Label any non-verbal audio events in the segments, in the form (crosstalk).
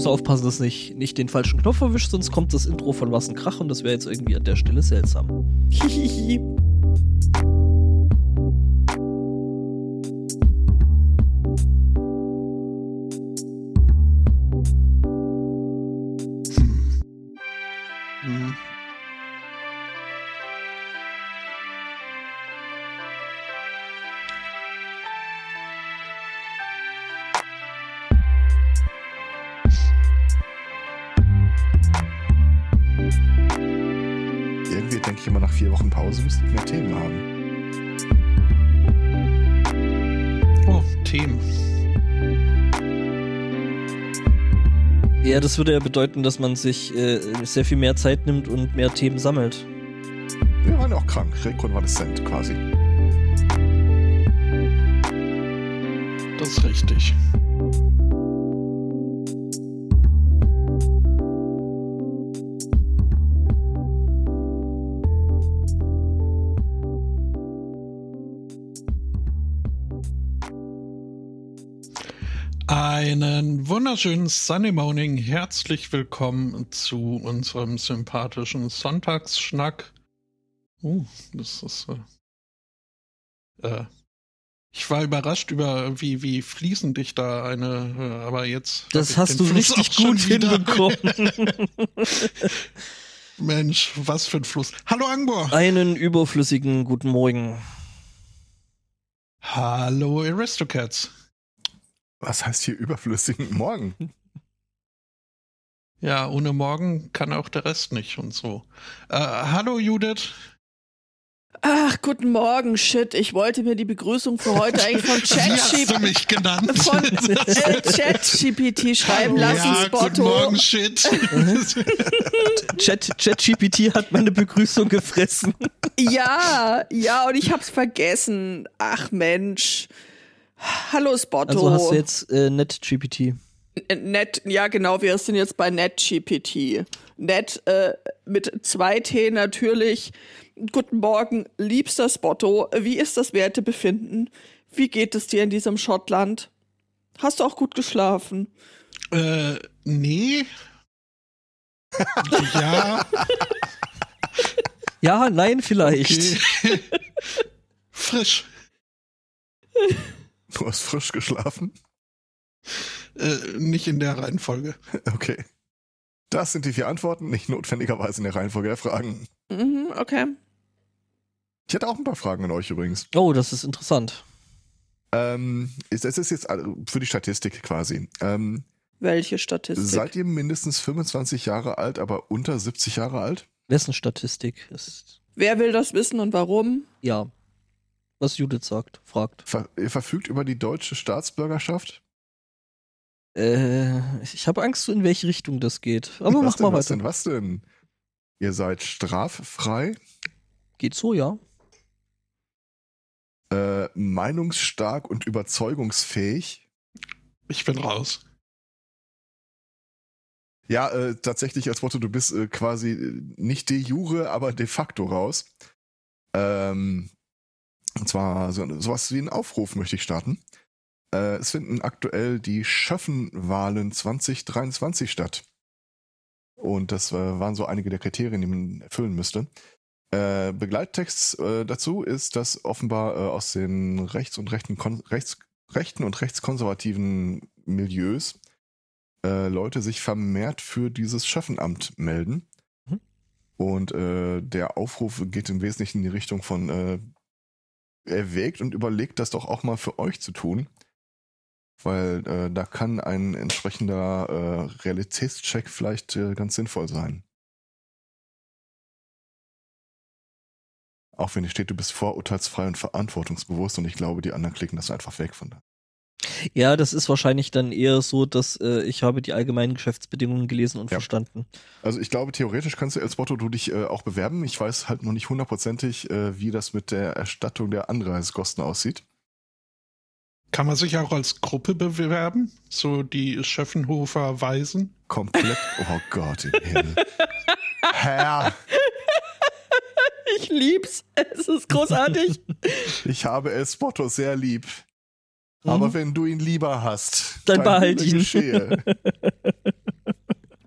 Muss aufpassen, dass nicht, nicht den falschen Knopf erwischt, sonst kommt das Intro von Was und das wäre jetzt irgendwie an der Stelle seltsam. Hihihi. (laughs) Das würde ja bedeuten, dass man sich äh, sehr viel mehr Zeit nimmt und mehr Themen sammelt. Wir waren ja auch krank, rekonvaleszent quasi. Das ist richtig. Einen wunderschönen Sunny Morning. Herzlich willkommen zu unserem sympathischen Sonntagsschnack. Uh, das ist. Äh, äh, ich war überrascht über, wie, wie fließend ich da eine, äh, aber jetzt. Das hast du Fluss richtig gut hinbekommen. (laughs) Mensch, was für ein Fluss. Hallo Angbor. Einen überflüssigen guten Morgen. Hallo Aristocats. Was heißt hier überflüssigen Morgen? (laughs) Ja, ohne morgen kann auch der Rest nicht und so. Äh, hallo Judith. Ach, guten Morgen, shit. Ich wollte mir die Begrüßung für heute eigentlich von (laughs) ChatGPT mich genannt? von (laughs) äh, ChatGPT schreiben lassen, ja, guten. Morgen, Shit. Chat, ChatGPT hat meine Begrüßung gefressen. Ja, ja, und ich hab's vergessen. Ach Mensch. Hallo Spotto. Also hast du jetzt äh, NetGPT. Äh, Net, ja genau, wir sind jetzt bei NetGPT. Net äh, mit zwei T natürlich. Guten Morgen, liebster Spotto. Wie ist das Wertebefinden? Wie geht es dir in diesem Schottland? Hast du auch gut geschlafen? äh, nee. ja, (laughs) Ja, nein, vielleicht. okay. (laughs) Frisch. Du hast frisch geschlafen? Äh, nicht in der Reihenfolge. Okay. Das sind die vier Antworten, nicht notwendigerweise in der Reihenfolge der Fragen. Mhm, okay. Ich hätte auch ein paar Fragen an euch übrigens. Oh, das ist interessant. Ähm, ist- es ist jetzt also für die Statistik quasi. Ähm, Welche Statistik? seid ihr mindestens 25 Jahre alt, aber unter 70 Jahre alt? Wessen Statistik ist. Wer will das wissen und warum? Ja. Was Judith sagt, fragt. Ver ihr verfügt über die deutsche Staatsbürgerschaft? Äh, ich habe Angst, in welche Richtung das geht. Aber was mach mal denn, was weiter. denn, was denn? Ihr seid straffrei, Geht so, ja. äh, meinungsstark und überzeugungsfähig. Ich bin raus. Ja, äh, tatsächlich als Motto, du bist äh, quasi äh, nicht de jure, aber de facto raus. Ähm, und zwar so, sowas wie einen Aufruf möchte ich starten. Äh, es finden aktuell die Schöffenwahlen 2023 statt. Und das äh, waren so einige der Kriterien, die man erfüllen müsste. Äh, Begleittext äh, dazu ist, dass offenbar äh, aus den rechts- und rechten, rechts, rechten und rechtskonservativen Milieus äh, Leute sich vermehrt für dieses Schöffenamt melden. Mhm. Und der Aufruf geht im Wesentlichen in die Richtung von erwägt und überlegt, das doch auch mal für euch zu tun. Weil äh, da kann ein entsprechender äh, Realitätscheck vielleicht äh, ganz sinnvoll sein. Auch wenn hier steht, du bist vorurteilsfrei und verantwortungsbewusst und ich glaube, die anderen klicken das einfach weg von da. Ja, das ist wahrscheinlich dann eher so, dass äh, ich habe die allgemeinen Geschäftsbedingungen gelesen und Ja. verstanden. Also ich glaube, theoretisch kannst du als Motto du dich äh, auch bewerben. Ich weiß halt noch nicht hundertprozentig, äh, wie das mit der Erstattung der Anreisekosten aussieht. Kann man sich auch als Gruppe bewerben? So die Schöffenhofer Weisen? Komplett. (laughs) Oh Gott im Himmel. Herr, Ich lieb's. Es ist großartig. ich habe El Spotto sehr lieb. Aber Mhm. wenn du ihn lieber hast, Dann behalt Wille ihn. Geschehe. (laughs)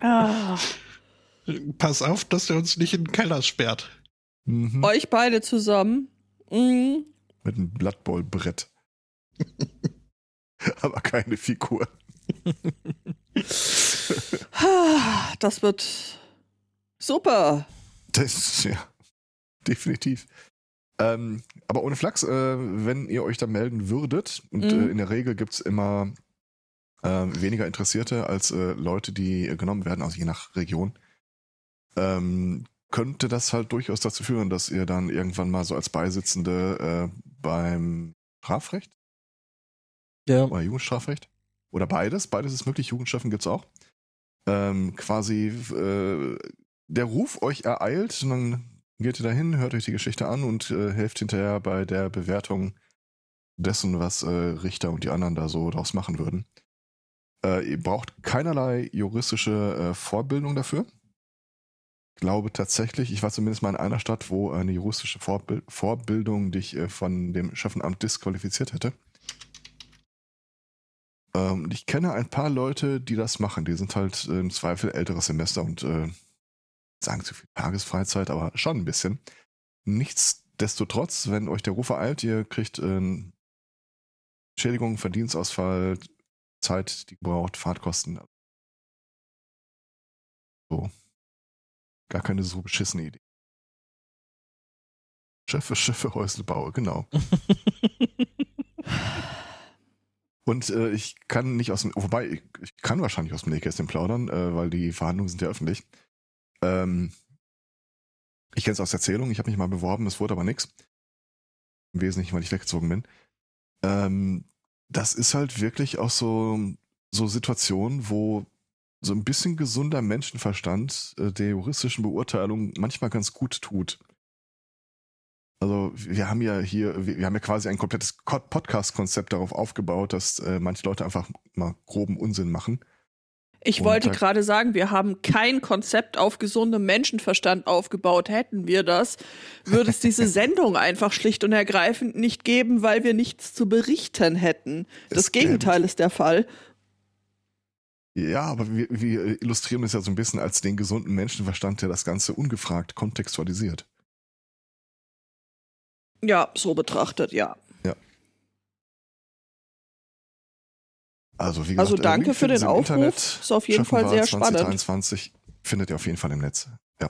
Ah, Pass auf, dass der uns nicht in den Keller sperrt. Mhm. euch beide zusammen. Mhm. Mit einem Blood Bowl Brett. (laughs) Aber keine Figur. (laughs) Das wird super. Das, ja, definitiv. Ähm, aber ohne Flachs, äh, wenn ihr euch da melden würdet, und Mhm. äh, in der Regel gibt's immer äh, weniger Interessierte als äh, Leute, die äh, genommen werden, also je nach Region, ähm, könnte das halt durchaus dazu führen, dass ihr dann irgendwann mal so als Beisitzende äh, beim Strafrecht Ja. oder Jugendstrafrecht oder beides, beides ist möglich, Jugendstrafen gibt's auch, ähm, quasi äh, der Ruf euch ereilt und dann geht ihr dahin, hört euch die Geschichte an und äh, helft hinterher bei der Bewertung dessen, was äh, Richter und die anderen da so draus machen würden. Äh, ihr braucht keinerlei juristische äh, Vorbildung dafür. Ich glaube tatsächlich, ich war zumindest mal in einer Stadt, wo eine juristische Vorbild Vorbildung dich äh, von dem Chefamt disqualifiziert hätte. Ähm, ich kenne ein paar Leute, die das machen. Die sind halt äh, im Zweifel älteres Semester und äh, sagen zu viel Tagesfreizeit, aber schon ein bisschen. Nichtsdestotrotz, wenn euch der Ruf ereilt, ihr kriegt äh, Schädigung, Verdienstausfall, Zeit, die braucht, Fahrtkosten. So. Gar keine so beschissene Idee. Schiffe, Schiffe, Häuselbaue, genau. (laughs) Und äh, ich kann nicht aus dem, wobei, ich, ich kann wahrscheinlich aus dem Nähkästchen plaudern, äh, weil die Verhandlungen sind ja öffentlich. Ähm, ich kenne es aus Erzählung, ich habe mich mal beworben, es wurde aber nichts. Im Wesentlichen, weil ich weggezogen bin. Ähm, das ist halt wirklich auch so, so Situationen, wo so ein bisschen gesunder Menschenverstand äh, der juristischen Beurteilung manchmal ganz gut tut. Also wir haben ja hier, wir, haben ja quasi ein komplettes Ko- Podcast-Konzept darauf aufgebaut, dass äh, manche Leute einfach mal groben Unsinn machen. Ich wollte gerade sagen, wir haben kein Konzept auf gesundem Menschenverstand aufgebaut. Hätten wir das, würde es diese (laughs) Sendung einfach schlicht und ergreifend nicht geben, weil wir nichts zu berichten hätten. Das gäbe- Gegenteil ist der Fall. Ja, aber wir, wir illustrieren es ja so ein bisschen als den gesunden Menschenverstand, der das Ganze ungefragt kontextualisiert. Ja, so betrachtet, ja. Also wie gesagt, Also danke für den Aufruf. Internet. Ist auf jeden Fall sehr spannend. 2023 findet ihr auf jeden Fall im Netz. Ja.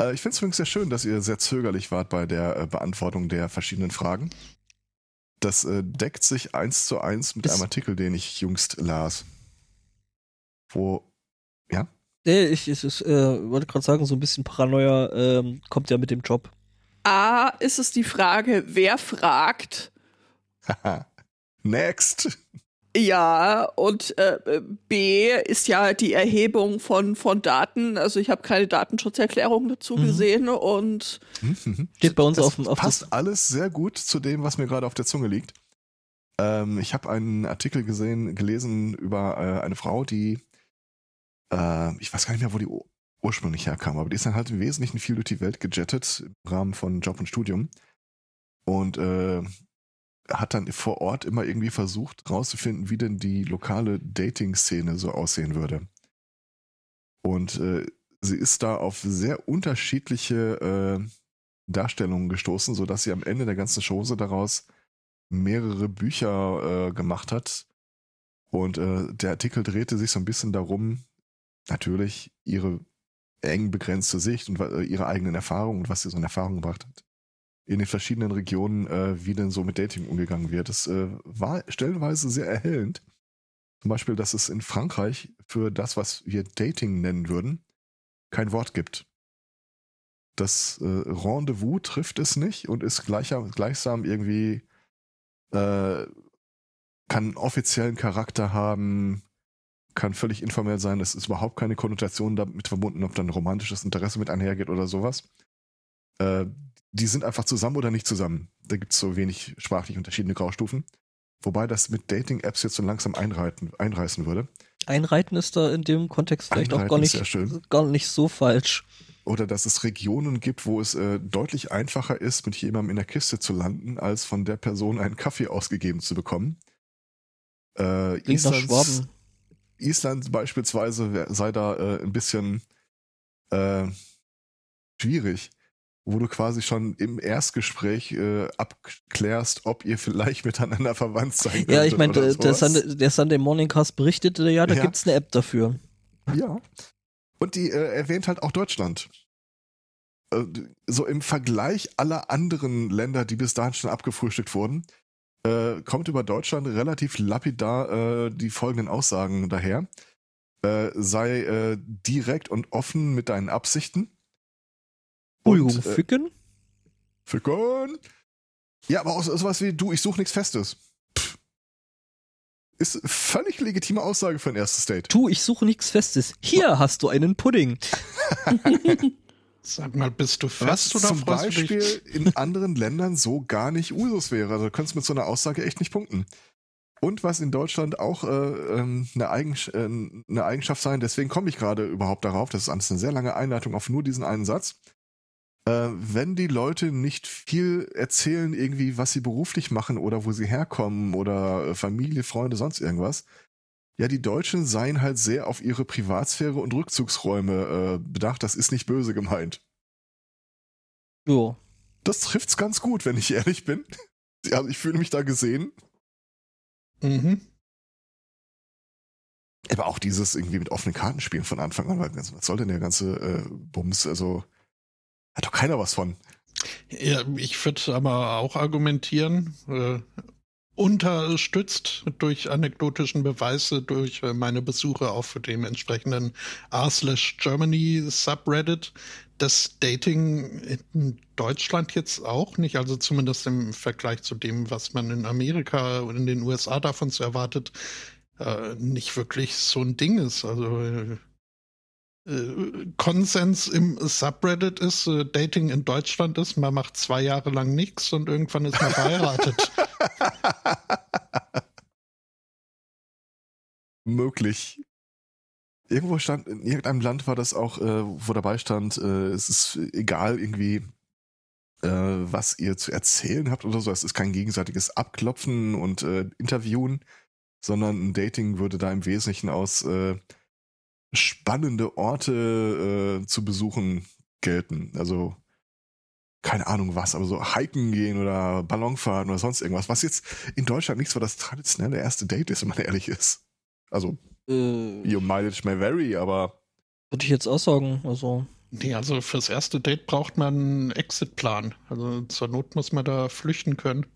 Äh, ich finde es übrigens sehr schön, dass ihr sehr zögerlich wart bei der äh, Beantwortung der verschiedenen Fragen. Das äh, deckt sich eins zu eins mit Ist- einem Artikel, den ich jüngst las. Wo, Nee, ich, ich, ich äh, wollte gerade sagen, so ein bisschen Paranoia ähm, kommt ja mit dem Job. A, ist es die Frage, wer fragt? haha, (laughs) next. Ja, und äh, B ist ja die Erhebung von, von Daten. Also ich habe keine Datenschutzerklärung dazu Mhm. gesehen und Steht bei uns das auf dem auf passt das, alles sehr gut zu dem, was mir gerade auf der Zunge liegt. Ähm, ich habe einen Artikel gesehen, gelesen über äh, eine Frau, die, äh, ich weiß gar nicht mehr, wo die ur ursprünglich herkam, aber die ist dann halt im Wesentlichen viel durch die Welt gejettet im Rahmen von Job und Studium und äh, hat dann vor Ort immer irgendwie versucht rauszufinden, wie denn die lokale Dating-Szene so aussehen würde. Und äh, sie ist da auf sehr unterschiedliche äh, Darstellungen gestoßen, sodass sie am Ende der ganzen Chose daraus mehrere Bücher äh, gemacht hat. Und äh, der Artikel drehte sich so ein bisschen darum, natürlich ihre eng begrenzte Sicht und äh, ihre eigenen Erfahrungen und was sie so in Erfahrung gebracht hat. In den verschiedenen Regionen, äh, wie denn so mit Dating umgegangen wird. Es äh, war stellenweise sehr erhellend. Zum Beispiel, dass es in Frankreich für das, was wir Dating nennen würden, kein Wort gibt. Das äh, Rendezvous trifft es nicht und ist gleicher, gleichsam irgendwie, äh, kann offiziellen Charakter haben, kann völlig informell sein, es ist überhaupt keine Konnotation damit verbunden, ob dann romantisches Interesse mit einhergeht oder sowas. Äh, die sind einfach zusammen oder nicht zusammen. Da gibt es so wenig sprachlich unterschiedliche Graustufen. Wobei das mit Dating-Apps jetzt so langsam einreiten, einreißen würde. Einreiten ist da in dem Kontext vielleicht auch Einreiten gar ist nicht, gar nicht so falsch. Oder dass es Regionen gibt, wo es äh, deutlich einfacher ist, mit jemandem in der Kiste zu landen, als von der Person einen Kaffee ausgegeben zu bekommen. Äh, Islands-. Island beispielsweise sei da äh, ein bisschen äh, schwierig, wo du quasi schon im Erstgespräch äh, abklärst, ob ihr vielleicht (laughs) miteinander verwandt sein könnt. Ja, ich meine, der, der. Sunday, der Sunday Morning Cast berichtete ja, da Ja. gibt's eine App dafür. Ja. Und die äh, erwähnt halt auch Deutschland. Äh, So im Vergleich aller anderen Länder, die bis dahin schon abgefrühstückt wurden, äh, kommt über Deutschland relativ lapidar äh, die folgenden Aussagen daher. Sei direkt und offen mit deinen Absichten. Entschuldigung, Und, äh, Ficken? Ficken. Ja, aber auch so- sowas wie, du, ich suche nichts Festes. Pff. Ist völlig legitime Aussage für ein erstes Date. Tu, ich suche nichts Festes. Hier hast du einen Pudding. (laughs) Sag mal, bist du Was fest oder zum du Beispiel in anderen Ländern so gar nicht Usus wäre. Also du könntest mit so einer Aussage echt nicht punkten. Und was in Deutschland auch äh, ähm, eine, Eigens äh, eine Eigenschaft sein, deswegen komme ich gerade überhaupt darauf, das ist alles eine sehr lange Einleitung auf nur diesen einen Satz. Äh, wenn die Leute nicht viel erzählen, irgendwie, was sie beruflich machen oder wo sie herkommen oder äh, Familie, Freunde, sonst irgendwas, ja, die Deutschen seien halt sehr auf ihre Privatsphäre und Rückzugsräume äh, bedacht. Das ist nicht böse gemeint. Jo. Das trifft's ganz gut, wenn ich ehrlich bin. (laughs) Also ich fühle mich da gesehen. Mhm. Aber auch dieses irgendwie mit offenen Karten spielen von Anfang an. weil, Was soll denn der ganze äh, Bums? Also hat doch keiner was von. Ja, ich würde aber auch argumentieren, äh, unterstützt durch anekdotischen Beweise durch äh, meine Besuche auf dem entsprechenden r/germany Subreddit, dass Dating in Deutschland jetzt auch nicht, also zumindest im Vergleich zu dem, was man in Amerika und in den USA davon zu erwartet, äh, nicht wirklich so ein Ding ist. Also äh, Konsens im Subreddit ist, äh, Dating in Deutschland ist, man macht zwei Jahre lang nichts und irgendwann ist man verheiratet. (laughs) Möglich. Irgendwo stand, in irgendeinem Land war das auch, äh, wo dabei stand, äh, es ist egal irgendwie, äh, was ihr zu erzählen habt oder so. Es ist kein gegenseitiges Abklopfen und äh, Interviewen, sondern ein Dating würde da im Wesentlichen aus äh, spannende Orte äh, zu besuchen gelten. Also keine Ahnung was, aber so hiken gehen oder Ballonfahren oder sonst irgendwas, was jetzt in Deutschland nicht so das traditionelle erste Date ist, wenn man (laughs) ehrlich ist. Also, Äh, your mileage may vary, aber Würde ich jetzt auch sagen. Also, nee, also fürs erste Date braucht man einen Exitplan. Also zur Not muss man da flüchten können.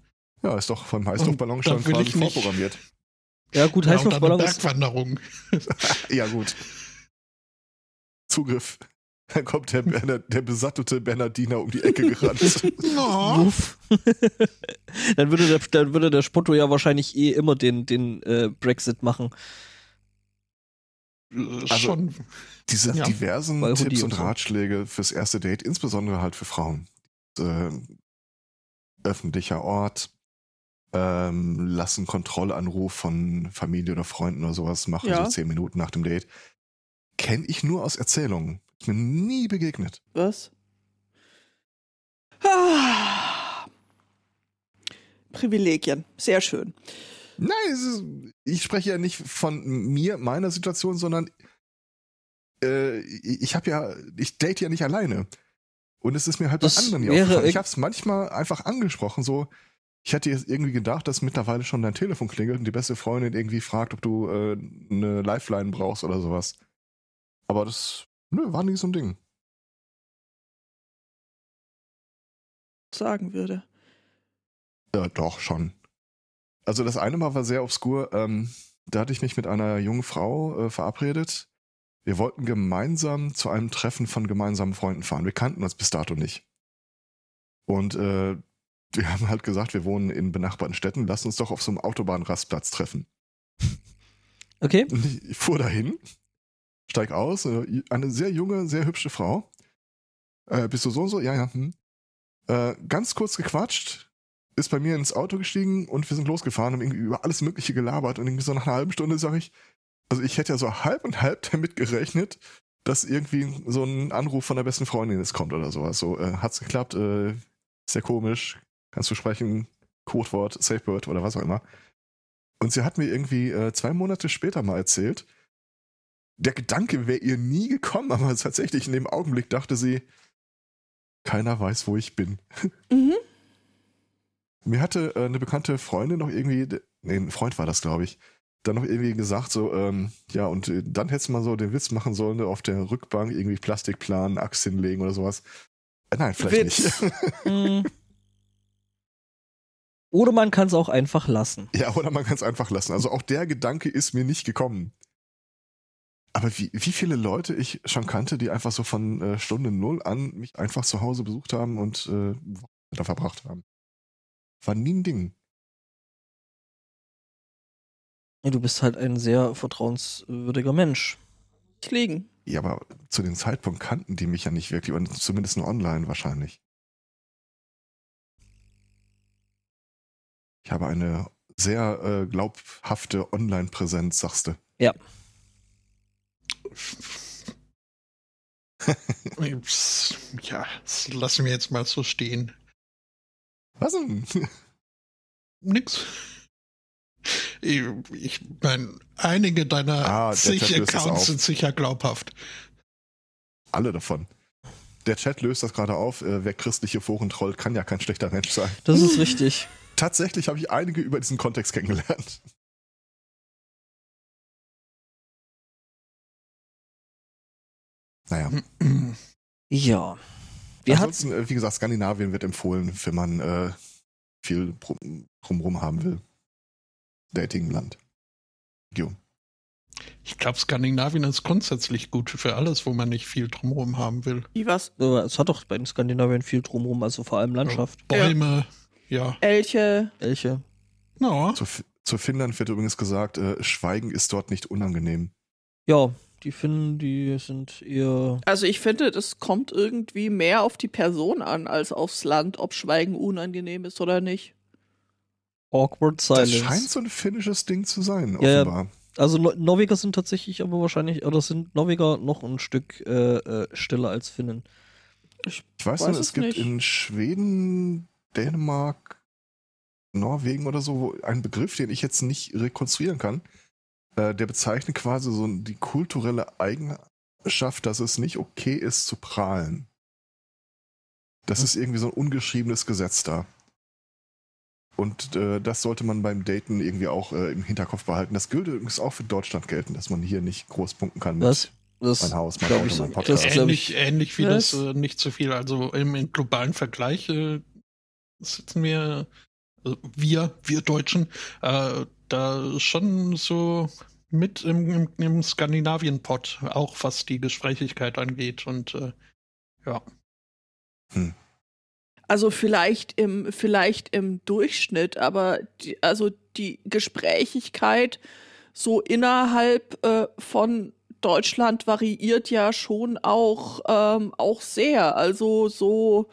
ja, ist doch vom Heißluftballon will quasi vorprogrammiert. ja gut, Ja, und dann eine Heißluftballon Bergwanderung. (laughs) (laughs) Ja, gut. Zugriff. Dann kommt der, Berner, der besattelte Bernardiner um die Ecke gerannt. (laughs) Oh. (laughs) Dann, würde der, dann würde der Spotto ja wahrscheinlich eh immer den, den äh, Brexit machen. Äh, Also- Schon. Diese Ja. diversen Tipps und und so. Ratschläge fürs erste Date, insbesondere halt für Frauen. Äh, öffentlicher Ort, ähm, lassen Kontrollanruf von Familie oder Freunden oder sowas machen, Ja. so zehn Minuten nach dem Date. Kenne ich nur aus Erzählungen. Ist mir nie begegnet. Was? Ah. Privilegien. Sehr schön. Nein, ist, ich spreche ja nicht von mir, meiner Situation, sondern äh, ich habe ja, ich date ja nicht alleine. Und es ist mir halt bei Das anderen ja aufgefallen. Ich habe es manchmal einfach angesprochen, so. Ich hätte jetzt irgendwie gedacht, dass mittlerweile schon dein Telefon klingelt und die beste Freundin irgendwie fragt, ob du äh, eine Lifeline brauchst oder sowas. Aber das, nö, war nie so ein Ding. Sagen würde. Ja, doch, schon. Also das eine Mal war sehr obskur. Ähm, da hatte ich mich mit einer jungen Frau äh, verabredet. Wir wollten gemeinsam zu einem Treffen von gemeinsamen Freunden fahren. Wir kannten uns bis dato nicht. Und äh, (laughs) wir haben halt gesagt, wir wohnen in benachbarten Städten, lass uns doch auf so einem Autobahnrastplatz treffen. Okay? Und ich, ich fuhr dahin, steig aus, äh, eine sehr junge, sehr hübsche Frau. Äh, bist du so und so? Ja, ja. Hm. Äh, ganz kurz gequatscht, ist bei mir ins Auto gestiegen und wir sind losgefahren, haben irgendwie über alles Mögliche gelabert und irgendwie so nach einer halben Stunde sage ich, also ich hätte ja so halb und halb damit gerechnet, dass irgendwie so ein Anruf von der besten Freundin jetzt kommt oder sowas. So, äh, hat's geklappt, äh, sehr komisch, kannst du sprechen, Codewort, Safebird oder was auch immer. Und sie hat mir irgendwie äh, zwei Monate später mal erzählt, der Gedanke wäre ihr nie gekommen, aber (laughs) tatsächlich in dem Augenblick dachte sie, keiner weiß, wo ich bin. (laughs) Mhm. Mir hatte äh, eine bekannte Freundin noch irgendwie, nee, ein Freund war das, glaube ich, dann noch irgendwie gesagt, so, ähm, ja, und äh, dann hättest du mal so den Witz machen sollen, auf der Rückbank irgendwie Plastikplan, Axt hinlegen oder sowas. Äh, nein, vielleicht Witz. nicht. (laughs) Hm. Oder man kann es auch einfach lassen. ja, oder man kann es einfach lassen. Also auch der Gedanke ist mir nicht gekommen. Aber wie, wie viele Leute ich schon kannte, die einfach so von äh, Stunde Null an mich einfach zu Hause besucht haben und äh, da verbracht haben. War nie ein Ding. Ja, Du bist halt ein sehr vertrauenswürdiger Mensch. Ich liegen. Ja, aber zu dem Zeitpunkt kannten die mich ja nicht wirklich, und zumindest nur online wahrscheinlich. Ich habe eine sehr äh, glaubhafte Online-Präsenz, sagst du. Ups, ja, das lassen wir jetzt mal so stehen. Was denn? Nix. Ich, ich meine, einige deiner Ah, Accounts sind sicher glaubhaft. Alle davon. Der Chat löst das gerade auf. Äh, wer christliche Foren trollt, kann ja kein schlechter Mensch sein. Das ist richtig. Tatsächlich habe ich einige über diesen Kontext kennengelernt. Naja. Ja. Wir hatten, Ansonsten, äh, wie gesagt, Skandinavien wird empfohlen, wenn man äh, viel drum- drumrum haben will. Datingland. Region. Ich glaube, Skandinavien ist grundsätzlich gut für alles, wo man nicht viel drumherum haben will. Wie was? es hat doch bei den Skandinavien viel drumherum, also vor allem Landschaft, Bäume, ja. Elche. Elche. Ja. Zu, zu Finnland wird übrigens gesagt, äh, Schweigen ist dort nicht unangenehm. Ja, die Finnen, die sind eher. Also ich finde, das kommt irgendwie mehr auf die Person an als aufs Land, ob Schweigen unangenehm ist oder nicht. Awkward Das Silence. scheint so ein finnisches Ding zu sein, Ja, ja. offenbar. Also no Norweger sind tatsächlich aber wahrscheinlich, oder sind Norweger noch ein Stück äh, äh, stiller als Finnen. Ich weiß, Weiß nicht, es es gibt nicht. in Schweden, Dänemark, Norwegen oder so einen Begriff, den ich jetzt nicht rekonstruieren kann. Äh, der bezeichnet quasi so die kulturelle Eigenschaft, dass es nicht okay ist zu prahlen. Das ist irgendwie so ein ungeschriebenes Gesetz da. Und äh, das sollte man beim Daten irgendwie auch äh, im Hinterkopf behalten. Das gilt übrigens auch für Deutschland gelten, dass man hier nicht groß punkten kann mit Was? Das mein Haus, mein Auto, ich so. mein Podcast. Das ähnlich, ich- ähnlich wie Was? das äh, nicht zu viel. Also im, im globalen Vergleich äh, sitzen wir, also wir, wir Deutschen, äh, da schon so mit im, im, im Skandinavien-Pod, auch was die Gesprächigkeit angeht. Und äh, ja. Also vielleicht im, vielleicht im Durchschnitt, aber die, also die Gesprächigkeit so innerhalb äh, von Deutschland variiert ja schon auch, ähm, auch sehr. Also so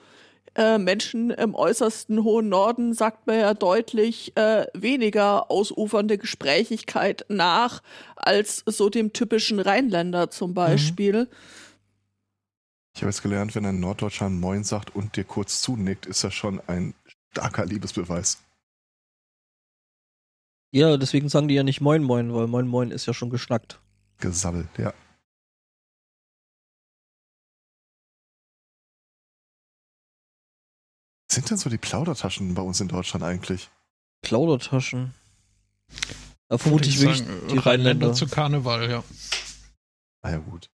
äh, Menschen im äußersten hohen Norden sagt man ja deutlich äh, weniger ausufernde Gesprächigkeit nach als so dem typischen Rheinländer zum Beispiel. Ich habe jetzt gelernt, wenn ein Norddeutscher Moin sagt und dir kurz zunickt, ist das schon ein starker Liebesbeweis. Ja, deswegen sagen die ja nicht Moin Moin, weil Moin Moin ist ja schon geschnackt. Gesabbelt, ja. Sind denn so die Plaudertaschen bei uns in Deutschland eigentlich? Plaudertaschen. Da vermutlich Würde ich wirklich sagen, die Rheinländer. zu Karneval, ja. Ah ja, gut.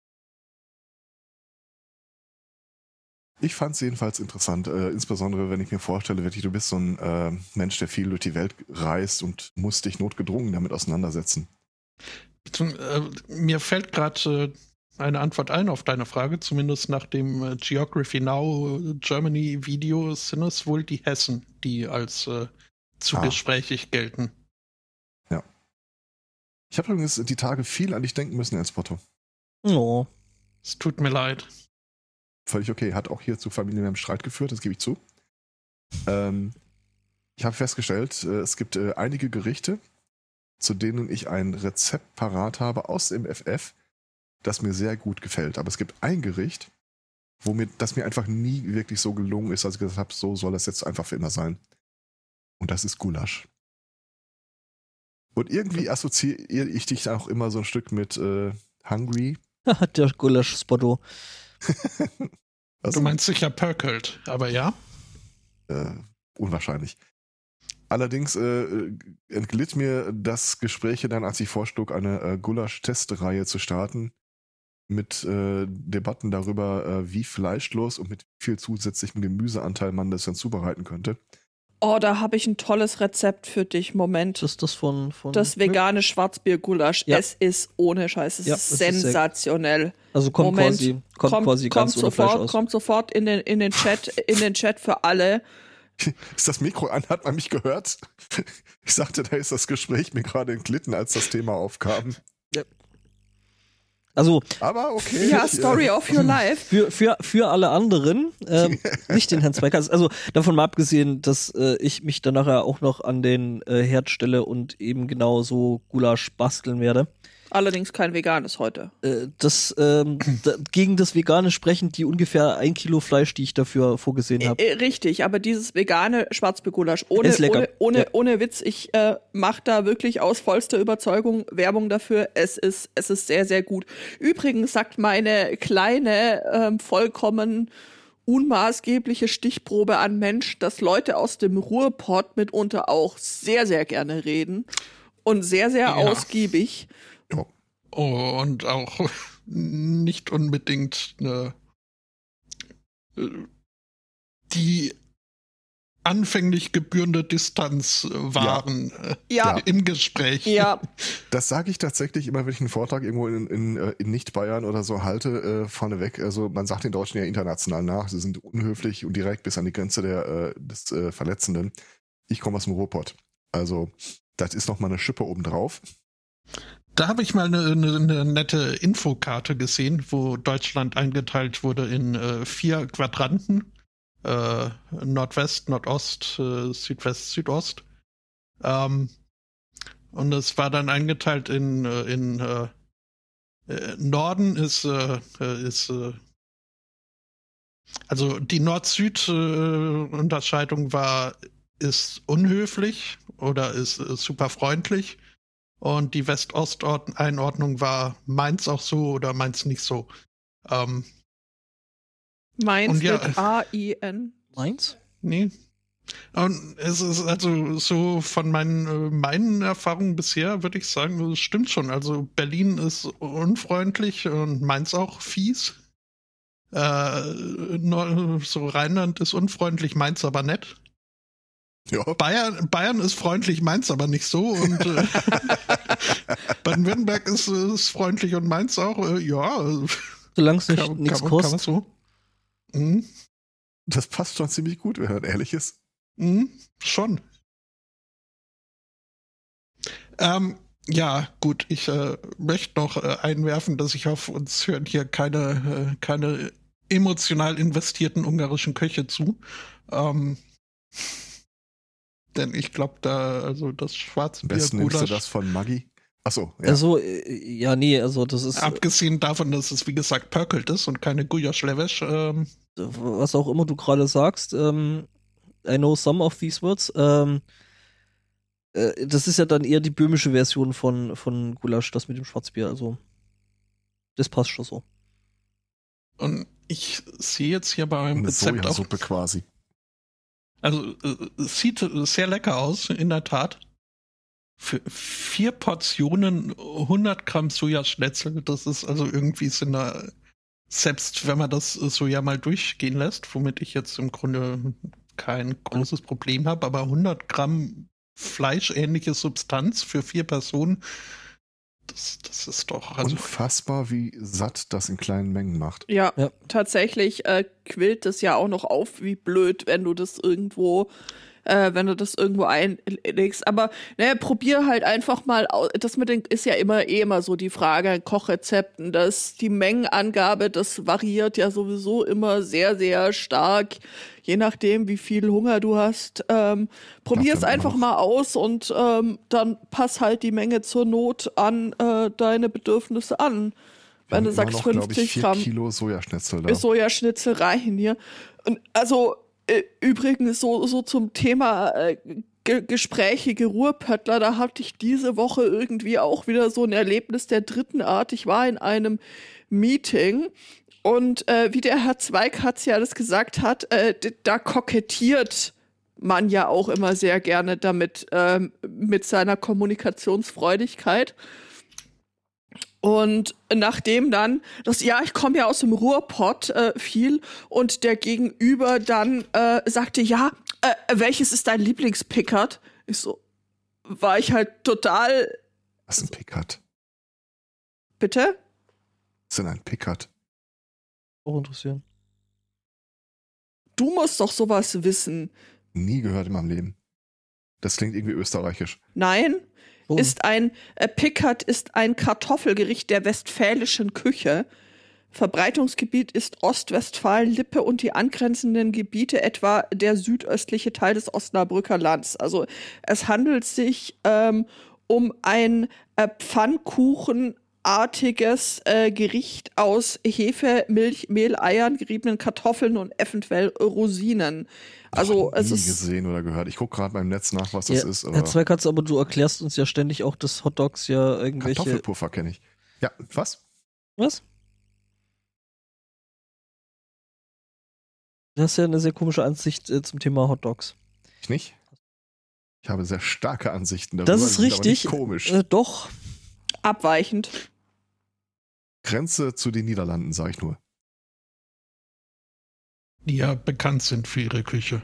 Ich fand es jedenfalls interessant, äh, insbesondere wenn ich mir vorstelle, wirklich, du bist so ein äh, Mensch, der viel durch die Welt reist und musst dich notgedrungen damit auseinandersetzen. Zum, äh, mir fällt gerade äh, eine Antwort ein auf deine Frage, zumindest nach dem äh, Geography Now Germany Video sind es wohl die Hessen, die als äh, zu Ah. gesprächig gelten. Ich habe übrigens die Tage viel an dich denken müssen, Elspoto. Oh. Es tut mir leid. Völlig okay. Hat auch hier zu familiärem Streit geführt, das gebe ich zu. Ähm, ich habe festgestellt, äh, es gibt äh, einige Gerichte, zu denen ich ein Rezept parat habe aus dem FF, das mir sehr gut gefällt. Aber es gibt ein Gericht, wo mir, das mir einfach nie wirklich so gelungen ist, dass ich gesagt habe, so soll das jetzt einfach für immer sein. Und das ist Gulasch. Und irgendwie assoziiere ich dich auch immer so ein Stück mit äh, hungry. (laughs) Der Gulasch-Spotto. (laughs) Du meinst sicher Perkelt, aber ja. äh, unwahrscheinlich. Allerdings äh, entglitt mir das Gespräch dann, als ich vorschlug, eine äh, Gulasch-Testreihe zu starten mit äh, Debatten darüber, äh, wie fleischlos und mit wie viel zusätzlichem Gemüseanteil man das dann zubereiten könnte. Oh, da habe ich ein tolles Rezept für dich. Moment. Das ist das von. von Das vegane Schwarzbiergulasch. Ja. Es ist ohne Scheiß. Es Ja, ist sensationell. Also kommt Moment. quasi, kommt quasi ganz ohne sofort. Kommt sofort in den, in den Chat, in den Chat für alle. (laughs) Ist das Mikro an? Hat man mich gehört? (laughs) Ich sagte, da ist das Gespräch mir gerade entglitten, als das Thema aufkam. Also Aber okay. Ja, Story of your (laughs) life. für, für, für alle anderen, ähm, (laughs) nicht den Herrn Zweikers. Also davon mal abgesehen, dass äh, ich mich dann nachher auch noch an den äh, Herd stelle und eben genau so Gulasch basteln werde. Allerdings kein veganes heute. Äh, das ähm, (coughs) gegen das Vegane sprechen die ungefähr ein Kilo Fleisch, die ich dafür vorgesehen habe. Äh, richtig, aber dieses vegane Schwarzbiergulasch, ohne, ohne, ohne, Ja. ohne Witz, ich äh, mache da wirklich aus vollster Überzeugung Werbung dafür. Es ist, es ist sehr, sehr gut. Übrigens sagt meine kleine, ähm, vollkommen unmaßgebliche Stichprobe an Mensch, dass Leute aus dem Ruhrpott mitunter auch sehr, sehr gerne reden und sehr, sehr Ja. ausgiebig. Ja. Oh, und auch (laughs) nicht unbedingt eine, äh, die anfänglich gebührende Distanz äh, wahren äh, Ja, im Gespräch. ja, (laughs) Das sage ich tatsächlich immer, wenn ich einen Vortrag irgendwo in, in, äh, in Nicht-Bayern oder so halte, äh, vorneweg. Also man sagt den Deutschen ja international nach, sie sind unhöflich und direkt bis an die Grenze der, äh, des äh, Verletzenden. Ich komme aus dem Ruhrpott. Also das ist noch mal eine Schippe obendrauf. Da habe ich mal eine, eine, nette Infokarte gesehen, wo Deutschland eingeteilt wurde in äh, vier Quadranten. Äh, Nordwest, Nordost, äh, Südwest, Südost. Ähm, und es war dann eingeteilt in, äh, in äh, äh, Norden ist, äh, ist also die Nord-Süd-Unterscheidung war, ist unhöflich oder ist äh, super freundlich. Und die West-Ost-Einordnung war meins auch so oder meins nicht so. Ähm, meins ja, mit A-I-N. Meins? nee. Und es ist also so von meinen, äh, meinen Erfahrungen bisher, würde ich sagen, es stimmt schon. Also Berlin ist unfreundlich und Mainz auch fies. Äh, so Rheinland ist unfreundlich, Mainz aber nett. Ja. Bayern, Bayern ist freundlich, Mainz aber nicht so. Und äh, (laughs) Baden-Württemberg ist, ist freundlich und Mainz auch. Äh, ja, Solange es nicht kann, nichts kann, kann man kostet. so. Mhm. Das passt schon ziemlich gut, wenn man ehrlich ist. Mhm, schon. Ähm, ja, gut, ich äh, möchte noch äh, einwerfen, dass ich hoffe, uns hören hier keine, äh, keine emotional investierten ungarischen Köche zu. Ähm, denn ich glaube, da, also das Am besten nimmst du das von Maggi. Achso, ja. Also, äh, ja, nee, also das ist, abgesehen davon, dass es wie gesagt pörkelt ist und keine Guyasch-Levesch, ähm, was auch immer du gerade sagst, ähm, I know some of these words, ähm, äh, das ist ja dann eher die böhmische Version von, von Gulasch, das mit dem Schwarzbier, also das passt schon so. und ich sehe jetzt hier bei meinem eine Rezept auch quasi. Also äh, es sieht sehr lecker aus, in der Tat. Für vier Portionen 100 Gramm Sojaschnetzel, das ist also irgendwie so eine, selbst wenn man das Soja mal durchgehen lässt, womit ich jetzt im Grunde kein großes Problem habe, aber 100 Gramm fleischähnliche Substanz für vier Personen, das, das ist doch, also Unfassbar, wie satt das in kleinen Mengen macht. Ja, Ja. tatsächlich äh, quillt es ja auch noch auf, wie blöd, wenn du das irgendwo, äh, wenn du das irgendwo einlegst. Aber naja, probier halt einfach mal aus. Das mit den ist ja immer eh immer so die Frage an Kochrezepten, dass die Mengenangabe, das variiert ja sowieso immer sehr, sehr stark, je nachdem, wie viel Hunger du hast. Ähm, probier es einfach mal aus und ähm, dann pass halt die Menge zur Not an äh, deine Bedürfnisse an. Wenn du sagst immer noch, glaub 50 ich, Gramm Kilo Sojaschnitzel da. Sojaschnitzel reichen hier. Und also übrigens so, so zum Thema äh, ge gesprächige Ruhrpöttler, da hatte ich diese Woche irgendwie auch wieder so ein Erlebnis der dritten Art. Ich war in einem Meeting und äh, wie der Herr Zweikatz ja das gesagt hat, äh, da kokettiert man ja auch immer sehr gerne damit, ähm, mit seiner Kommunikationsfreudigkeit. Und nachdem dann, das, ja, ich komme ja aus dem Ruhrpott äh, viel und der Gegenüber dann äh, sagte, ja, äh, welches ist dein Lieblingspickard? Ich so, war ich halt total. Was ist ein Pickard? Bitte? Was ist denn ein Pickard? Auch interessieren. Du musst doch sowas wissen. Nie gehört in meinem Leben. Das klingt irgendwie österreichisch. Nein, Oh. ist ein äh, Pickard ist ein Kartoffelgericht der westfälischen Küche. Verbreitungsgebiet ist Ostwestfalen, Lippe und die angrenzenden Gebiete, etwa der südöstliche Teil des Osnabrücker Lands. Also es handelt sich ähm, um ein äh, Pfannkuchenartiges äh, Gericht aus Hefe, Milch, Mehl, Eiern, geriebenen Kartoffeln und eventuell Rosinen. Also Noch es nie ist gesehen oder gehört. Ich gucke gerade beim Netz nach, was das Ja, ist. Herr Aber Zweikatz, aber du erklärst uns ja ständig auch, dass Hotdogs ja irgendwelche. Kartoffelpuffer kenne ich. Ja, was? Was? Du hast ja eine sehr komische Ansicht äh, zum Thema Hotdogs. Ich nicht? Ich habe sehr starke Ansichten darüber. Das ist richtig. nicht komisch. Äh, doch. abweichend. Grenze zu den Niederlanden, sage ich nur. Die ja bekannt sind für ihre Küche.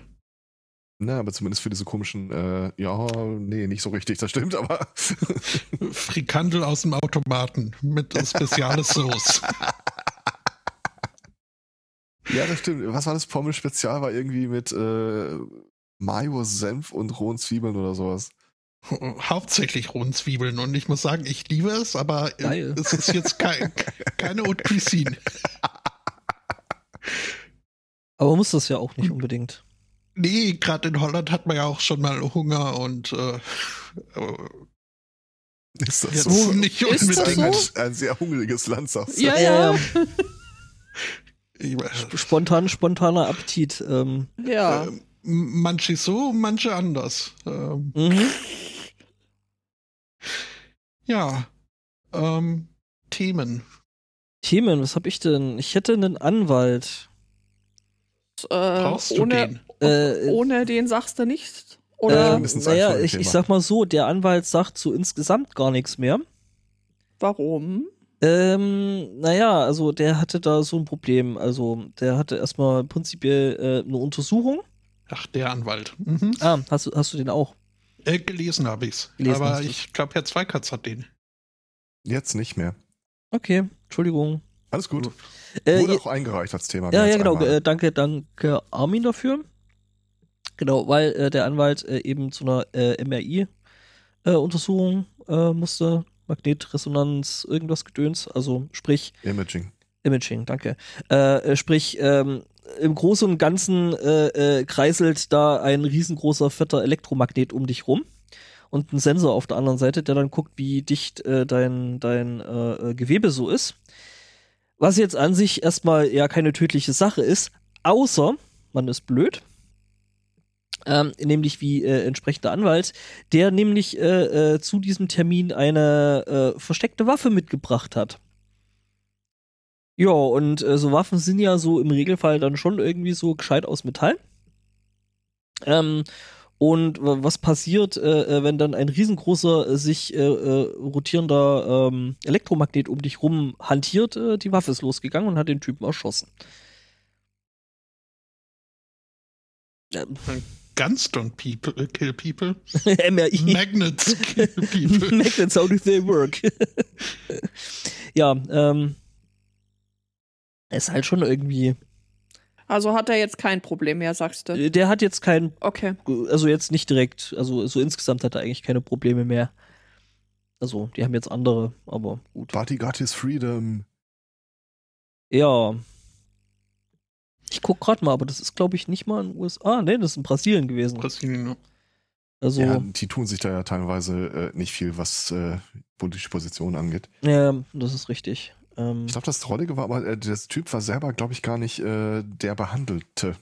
Na, aber zumindest für diese komischen, äh, ja, nee, nicht so richtig, das stimmt, aber (laughs) Frikandel aus dem Automaten mit spezielles Sauce. ja, das stimmt. Was war das Pommes Spezial? War irgendwie mit äh, Mayo, Senf und rohen Zwiebeln oder sowas. Hauptsächlich rohen Zwiebeln. Und ich muss sagen, ich liebe es, aber äh, Geil. es ist jetzt kein, keine Haute Cuisine. (laughs) Aber muss das ja auch nicht unbedingt. Nee, gerade in Holland hat man ja auch schon mal Hunger und äh, äh, Ist das jetzt so? nicht Ist das unbedingt. so? Ein, ein sehr hungriges Land, sagst du. Ja, Ja, äh, Spontan, spontaner Appetit. Ähm, Ja. äh, manche so, manche anders. Ähm, mhm. Ja. Ähm, Themen. Themen, was hab ich denn? Ich hätte einen Anwalt. Äh, Brauchst du ohne, den? Äh, ohne den sagst du nichts? Oder äh, naja, ich, ich sag mal so, der Anwalt sagt so insgesamt gar nichts mehr. warum? Ähm, naja, also der hatte da so ein Problem. Also der hatte erstmal prinzipiell äh, eine Untersuchung. Ach, der Anwalt. Mhm. Ah, hast du, hast du den auch? Äh, gelesen habe ich's. Gelesen Aber ich glaube, Herr Zweikatz hat den. Jetzt nicht mehr. Okay, Entschuldigung. Alles gut. Äh, Wurde auch eingereicht als Thema. ja, ja, genau. einmal. Äh, danke, danke Armin dafür. Genau, weil äh, der Anwalt äh, eben zu einer äh, MRI-Untersuchung äh, musste. Magnetresonanz, irgendwas Gedöns. Also sprich, Imaging. Imaging, danke. Sprich, ähm, im Großen und Ganzen äh, äh, kreiselt da ein riesengroßer, fetter Elektromagnet um dich rum und ein Sensor auf der anderen Seite, der dann guckt, wie dicht äh, dein, dein äh, äh, Gewebe so ist. Was jetzt an sich erstmal ja keine tödliche Sache ist, außer man ist blöd. Ähm, nämlich wie äh, entsprechender Anwalt, der nämlich zu diesem Termin eine versteckte Waffe mitgebracht hat. Ja, und äh, so Waffen sind ja so im Regelfall dann schon irgendwie so gescheit aus Metall. Ähm, und wa- was passiert, äh, äh, wenn dann ein riesengroßer, äh, sich äh, äh, rotierender ähm, Elektromagnet um dich rum hantiert? Äh, die Waffe ist losgegangen und hat den Typen erschossen. Ähm, Guns don't people, kill people. (laughs) MRI. Magnets kill people. (laughs) Magnets, how do they work? (laughs) ja, ähm. Ist halt schon irgendwie. Also hat er jetzt kein Problem mehr, sagst du? Der hat jetzt kein Okay. also jetzt nicht direkt, also so insgesamt hat er eigentlich keine Probleme mehr. Also, die haben jetzt andere, aber gut. Got his freedom. Ja. Ich guck gerade mal, aber das ist glaube ich nicht mal in den USA. Nee, das ist in Brasilien gewesen. Brasilien. Also, Ja, ja, die tun sich da ja teilweise äh, nicht viel, was äh, politische Positionen angeht. das ist richtig. Ähm, Ich glaube, das Trollige war, aber äh, der Typ war selber, glaube ich, gar nicht äh, der Behandelte.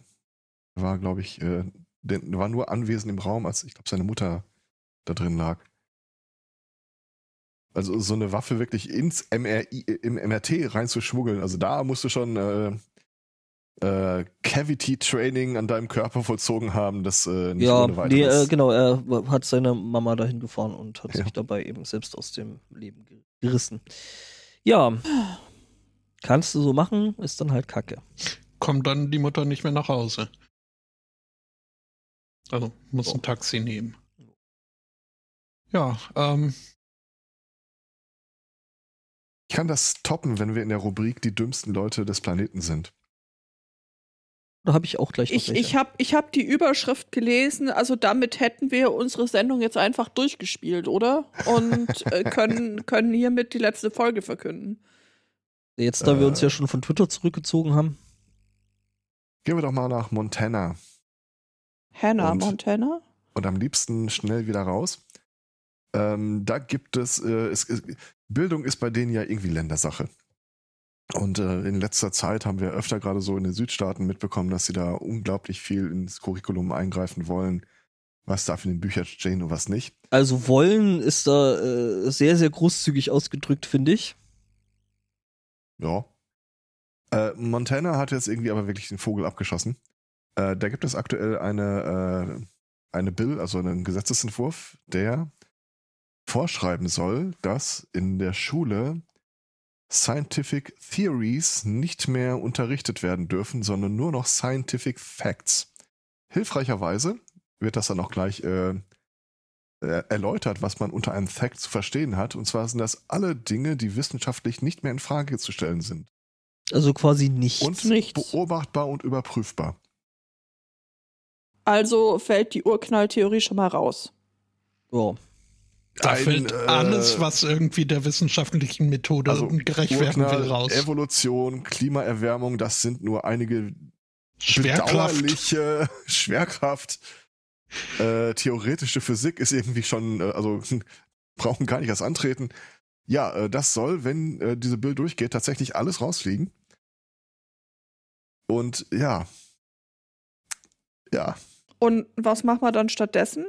War, glaube ich, äh, Der war nur anwesend im Raum, als ich glaube, seine Mutter da drin lag. Also so eine Waffe wirklich ins MRI, im MRT reinzuschmuggeln, also da musst du schon äh, äh, Cavity-Training an deinem Körper vollzogen haben, das äh, nicht ja, ohne nee, äh, weiteres. genau, er hat seine Mama dahin gefahren und hat Ja. sich dabei eben selbst aus dem Leben ge- gerissen. Ja, kannst du so machen, ist dann halt Kacke. Kommt dann die Mutter nicht mehr nach Hause. Also muss ein Taxi nehmen. Ja, ähm, Ich kann das toppen, wenn wir in der Rubrik die dümmsten Leute des Planeten sind. Da habe ich auch gleich noch Ich, welche. ich habe ich hab die Überschrift gelesen, also damit hätten wir unsere Sendung jetzt einfach durchgespielt, oder? Und (laughs) äh, können, können hiermit die letzte Folge verkünden. Jetzt, da wir uns äh, ja schon von Twitter zurückgezogen haben. Gehen wir doch mal nach Montana Hannah Und- Montana? und am liebsten schnell wieder raus. Ähm, da gibt es, äh, es, es, Bildung ist bei denen ja irgendwie Ländersache. Und äh, in letzter Zeit haben wir öfter gerade so in den Südstaaten mitbekommen, dass sie da unglaublich viel ins Curriculum eingreifen wollen. Was darf in den Büchern stehen und was nicht. Also wollen ist da äh, sehr, sehr großzügig ausgedrückt, finde ich. Ja. Äh, Montana hat jetzt irgendwie aber wirklich den Vogel abgeschossen. Äh, da gibt es aktuell eine, äh, eine Bill, also einen Gesetzesentwurf, der vorschreiben soll, dass in der Schule Scientific Theories nicht mehr unterrichtet werden dürfen, sondern nur noch Scientific Facts. Hilfreicherweise wird das dann auch gleich äh, äh, erläutert, was man unter einem Fact zu verstehen hat. Und zwar sind das alle Dinge, die wissenschaftlich nicht mehr in Frage zu stellen sind. Also quasi nichts. Und nichts. beobachtbar und überprüfbar. Also fällt die Urknalltheorie schon mal raus. ja. Da Ein, fällt äh, alles, was irgendwie der wissenschaftlichen Methode also gerecht werden will, raus. Evolution, Klimaerwärmung, das sind nur einige Schwerkraft. bedauerliche (laughs) Schwerkraft. Äh, theoretische Physik ist irgendwie schon, äh, also (laughs) brauchen gar nicht erst antreten. Ja, äh, das soll, wenn äh, diese Bill durchgeht, tatsächlich alles rausfliegen. Und ja. Ja. Und was machen wir dann stattdessen?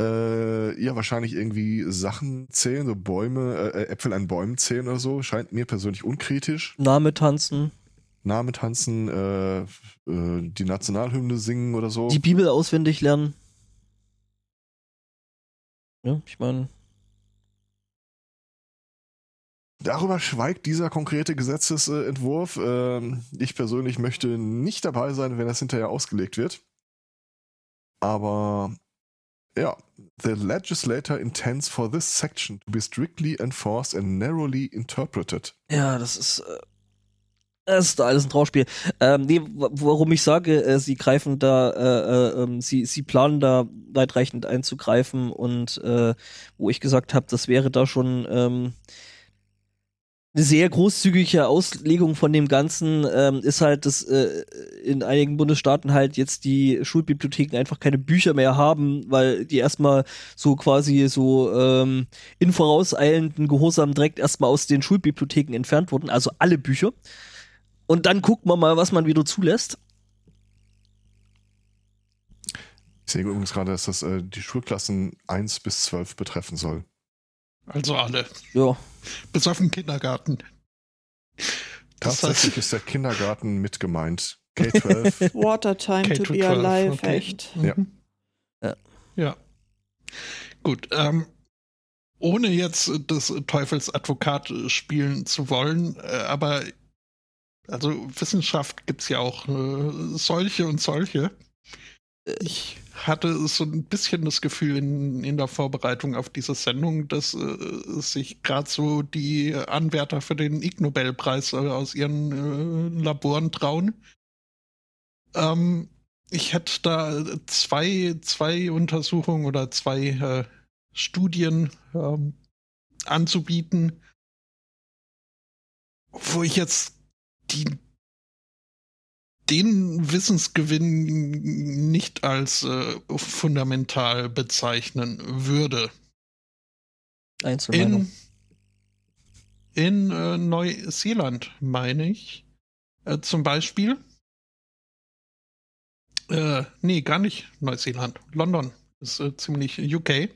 Äh, ja, wahrscheinlich irgendwie Sachen zählen, so Bäume, äh, Äpfel an Bäumen zählen oder so. Scheint mir persönlich unkritisch. Name tanzen, Name tanzen, äh, äh, die Nationalhymne singen oder so. die Bibel auswendig lernen. Ja, ich meine, Darüber schweigt dieser konkrete Gesetzesentwurf. Ähm, ich persönlich möchte nicht dabei sein, wenn das hinterher ausgelegt wird. Aber ja, the legislator intends for this section to be strictly enforced and narrowly interpreted. ja, das ist. Äh, das ist alles ein Trauspiel. Ähm, nee, wa- warum ich sage, äh, sie greifen da, äh, äh, ähm, sie, sie planen da weitreichend einzugreifen und äh, wo ich gesagt habe, das wäre da schon ähm, eine sehr großzügige Auslegung von dem Ganzen, ähm, ist halt, dass äh, in einigen Bundesstaaten halt jetzt die Schulbibliotheken einfach keine Bücher mehr haben, weil die erstmal so quasi so ähm, in vorauseilenden Gehorsam direkt erstmal aus den Schulbibliotheken entfernt wurden, also alle Bücher. Und dann guckt man mal, was man wieder zulässt. Ich sehe übrigens gerade, dass das äh, die Schulklassen 1 bis 12 betreffen soll. Also alle. Ja, Bis auf den Kindergarten. Das Tatsächlich ist der Kindergarten mit gemeint. K12. (laughs) Watertime to K to be 12, alive, okay. echt. Ja. Mhm. Ja. Ja. Gut, ähm, ohne jetzt des Teufelsadvokat spielen zu wollen, äh, aber also Wissenschaft gibt's ja auch äh, solche und solche. Ich hatte so ein bisschen das Gefühl in, in der Vorbereitung auf diese Sendung, dass äh, sich gerade so die Anwärter für den Ig Nobelpreis äh, aus ihren äh, Laboren trauen. Ähm, ich hätte da zwei, zwei Untersuchungen oder zwei äh, Studien ähm, anzubieten, wo ich jetzt die, den Wissensgewinn nicht als äh, fundamental bezeichnen würde. Einzelmeinung. In, in äh, Neuseeland, meine ich, äh, zum Beispiel, Äh, nee, gar nicht Neuseeland. London ist äh, ziemlich UK. Äh,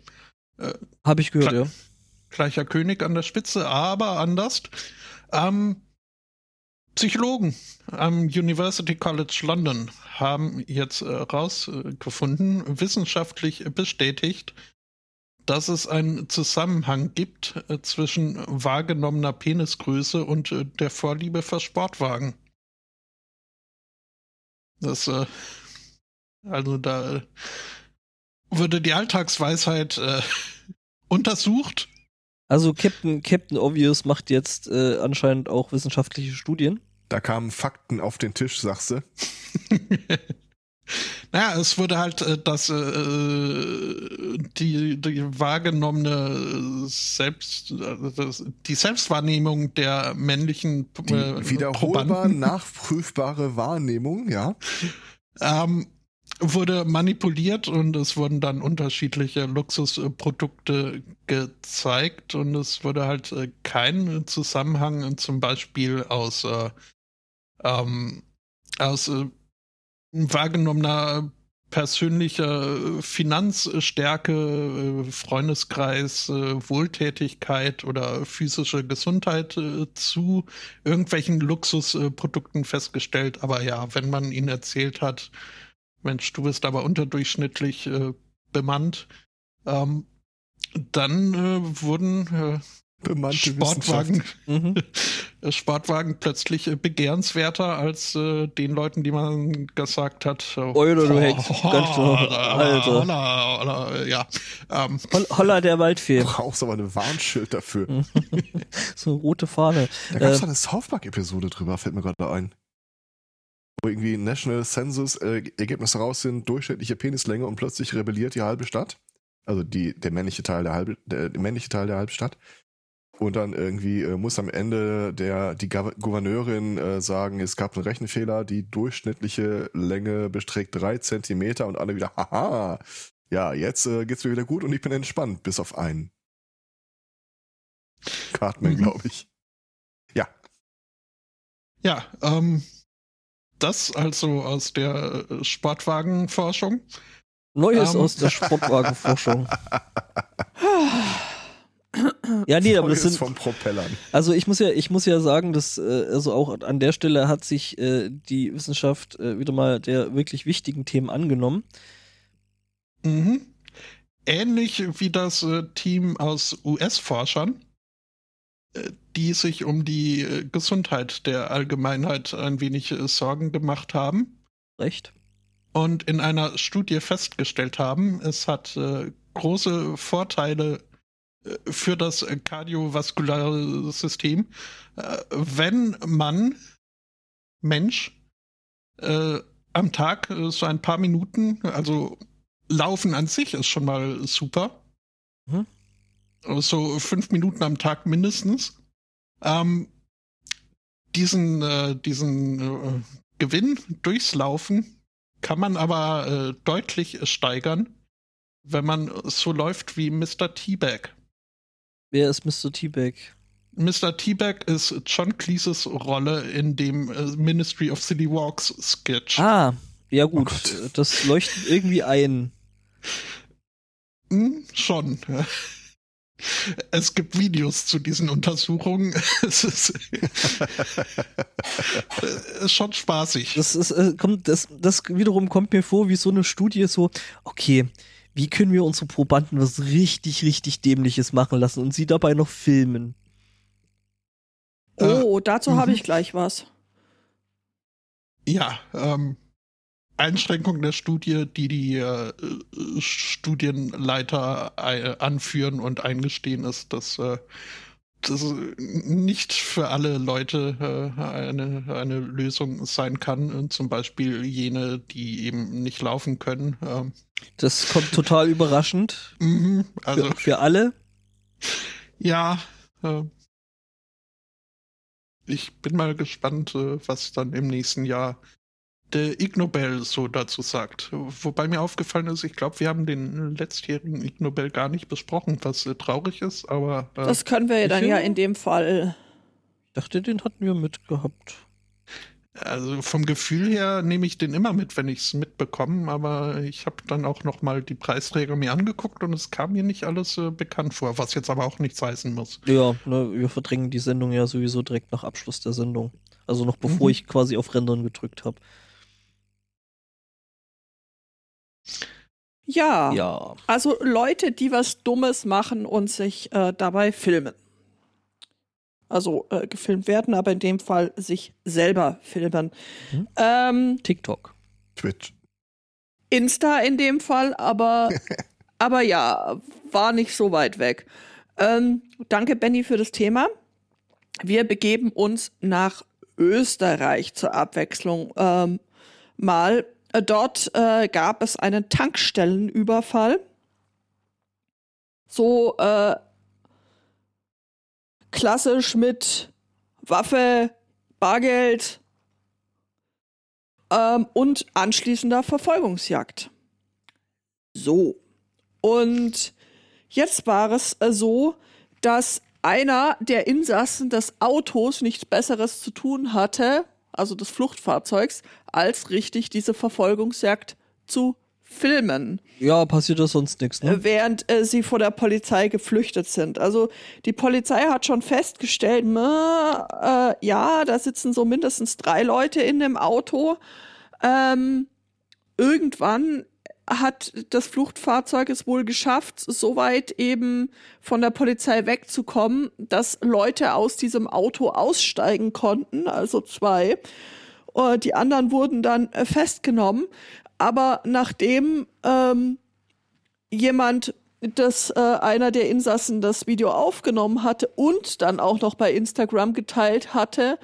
Habe ich gehört, ja. Gleicher König an der Spitze, aber anders. Ähm, Psychologen am University College London haben jetzt herausgefunden, wissenschaftlich bestätigt, dass es einen Zusammenhang gibt äh, zwischen wahrgenommener Penisgröße und äh, der Vorliebe für Sportwagen. Das, äh, also da äh, wurde die Alltagsweisheit äh, (laughs) untersucht. Also Captain, Captain Obvious macht jetzt äh, anscheinend auch wissenschaftliche Studien. Da kamen Fakten auf den Tisch, sagst du. (laughs) Naja, es wurde halt äh, das, äh, die, die wahrgenommene Selbst, äh, das, die Selbstwahrnehmung der männlichen Die äh, wiederholbar Probanden, nachprüfbare Wahrnehmung, ja. ähm, wurde manipuliert und es wurden dann unterschiedliche Luxusprodukte gezeigt und es wurde halt äh, kein Zusammenhang äh, zum Beispiel aus, ähm, aus äh, wahrgenommener persönlicher Finanzstärke, äh, Freundeskreis, äh, Wohltätigkeit oder physische Gesundheit äh, zu irgendwelchen Luxusprodukten festgestellt. Aber ja, wenn man ihnen erzählt hat, Mensch, du bist aber unterdurchschnittlich äh, bemannt, ähm, dann äh, wurden äh, Bemannte Sportwagen, Mhm. (laughs) Sportwagen plötzlich äh, begehrenswerter als äh, den Leuten, die man gesagt hat. Euler, du Hecht. (laughs) Ganz genau. Alter. Holla, holla, ja. Ähm, Holl Holla der Waldfee. (laughs) Brauchst aber ein Warnschild dafür. so eine rote Fahne. Da gab es Äh, eine South Park-Episode drüber, fällt mir gerade ein. Wo irgendwie National Census äh, Ergebnisse raus sind, durchschnittliche Penislänge und plötzlich rebelliert die halbe Stadt. Also die, der männliche Teil der halbe, der, der männliche Teil der Halbstadt. Und dann irgendwie äh, muss am Ende der, die Gou- Gouverneurin äh, sagen, es gab einen Rechenfehler, die durchschnittliche Länge beträgt drei Zentimeter und alle wieder, haha, ja, jetzt äh, geht's mir wieder gut und ich bin entspannt, bis auf einen. Cartman, Mhm. glaube ich. Ja, ja, ähm, das also aus der äh, Sportwagenforschung. Neues Ähm. aus der Sportwagenforschung. (laughs) (laughs) ja, nee, aber das sind, von Propellern. also ich muss ja, ich muss ja sagen, dass äh, also auch an der Stelle hat sich äh, die Wissenschaft äh, wieder mal der wirklich wichtigen Themen angenommen. Mhm. Ähnlich wie das äh, Team aus US-Forschern, äh, die sich um die äh, Gesundheit der Allgemeinheit ein wenig äh, Sorgen gemacht haben Recht? und in einer Studie festgestellt haben, es hat äh, große Vorteile für das kardiovaskulare System, äh, wenn man Mensch äh, am Tag äh, so ein paar Minuten, also Laufen an sich ist schon mal super. Mhm. So fünf Minuten am Tag mindestens. Ähm, diesen äh, diesen äh, Gewinn durchs Laufen kann man aber äh, deutlich steigern, wenn man so läuft wie Mr. T-Bag. Wer ist Mr. T-Bag? Mr. T-Bag ist John Cleeses Rolle in dem äh, Ministry of City Walks Sketch. Ah, ja gut, Gott. äh, das leuchtet irgendwie ein. Hm, schon. Es gibt Videos zu diesen Untersuchungen. (laughs) Es ist, es ist schon spaßig. Das ist, äh, kommt, das, das wiederum kommt mir vor wie so eine Studie, so, okay, wie können wir unsere Probanden was richtig, richtig Dämliches machen lassen und sie dabei noch filmen? Oh, dazu habe mhm. ich gleich was. Ja, ähm, Einschränkung der Studie, die die äh, äh, Studienleiter äh, anführen und eingestehen, ist, dass äh, das nicht für alle Leute äh, eine, eine Lösung sein kann. Und zum Beispiel jene, die eben nicht laufen können. Ähm, Das kommt total überraschend mhm, also, für, für alle. ja. Äh, ich bin mal gespannt, äh, was dann im nächsten Jahr der Ig Nobel so dazu sagt. Wobei mir aufgefallen ist, ich glaube, wir haben den letztjährigen Ig Nobel gar nicht besprochen, was äh, traurig ist, aber äh, Das können wir ja dann ja in dem Fall. Ich dachte, den hatten wir mitgehabt. Also vom Gefühl her nehme ich den immer mit, wenn ich es mitbekomme, aber ich habe dann auch noch mal die Preisträger mir angeguckt und es kam mir nicht alles äh, bekannt vor, was jetzt aber auch nichts heißen muss. Ja, ne, wir verdrängen die Sendung ja sowieso direkt nach Abschluss der Sendung. Also noch bevor Mhm. ich quasi auf Rendern gedrückt habe. Ja. Ja. Also Leute, die was Dummes machen und sich äh, dabei filmen. Also äh, gefilmt werden, aber in dem Fall sich selber filmen. Mhm. Ähm, TikTok. Twitch. Insta in dem Fall, aber, (laughs) aber ja, war nicht so weit weg. Ähm, danke, Benny, für das Thema. Wir begeben uns nach Österreich zur Abwechslung ähm, mal. Dort äh, gab es einen Tankstellenüberfall. So äh, klassisch mit Waffe, Bargeld, ähm, und anschließender Verfolgungsjagd. So. Und jetzt war es äh, so, dass einer der Insassen des Autos nichts Besseres zu tun hatte, also des Fluchtfahrzeugs, als richtig diese Verfolgungsjagd zu filmen Ja, passiert das sonst nichts, ne? äh, während äh, sie vor der Polizei geflüchtet sind. Also die Polizei hat schon festgestellt, mh, äh, ja, da sitzen so mindestens drei Leute in dem Auto. Ähm, irgendwann hat das Fluchtfahrzeug es wohl geschafft, so weit eben von der Polizei wegzukommen, dass Leute aus diesem Auto aussteigen konnten, also zwei. Äh, Die anderen wurden dann äh, festgenommen. Aber nachdem ähm, jemand, das äh, einer der Insassen das Video aufgenommen hatte und dann auch noch bei Instagram geteilt hatte,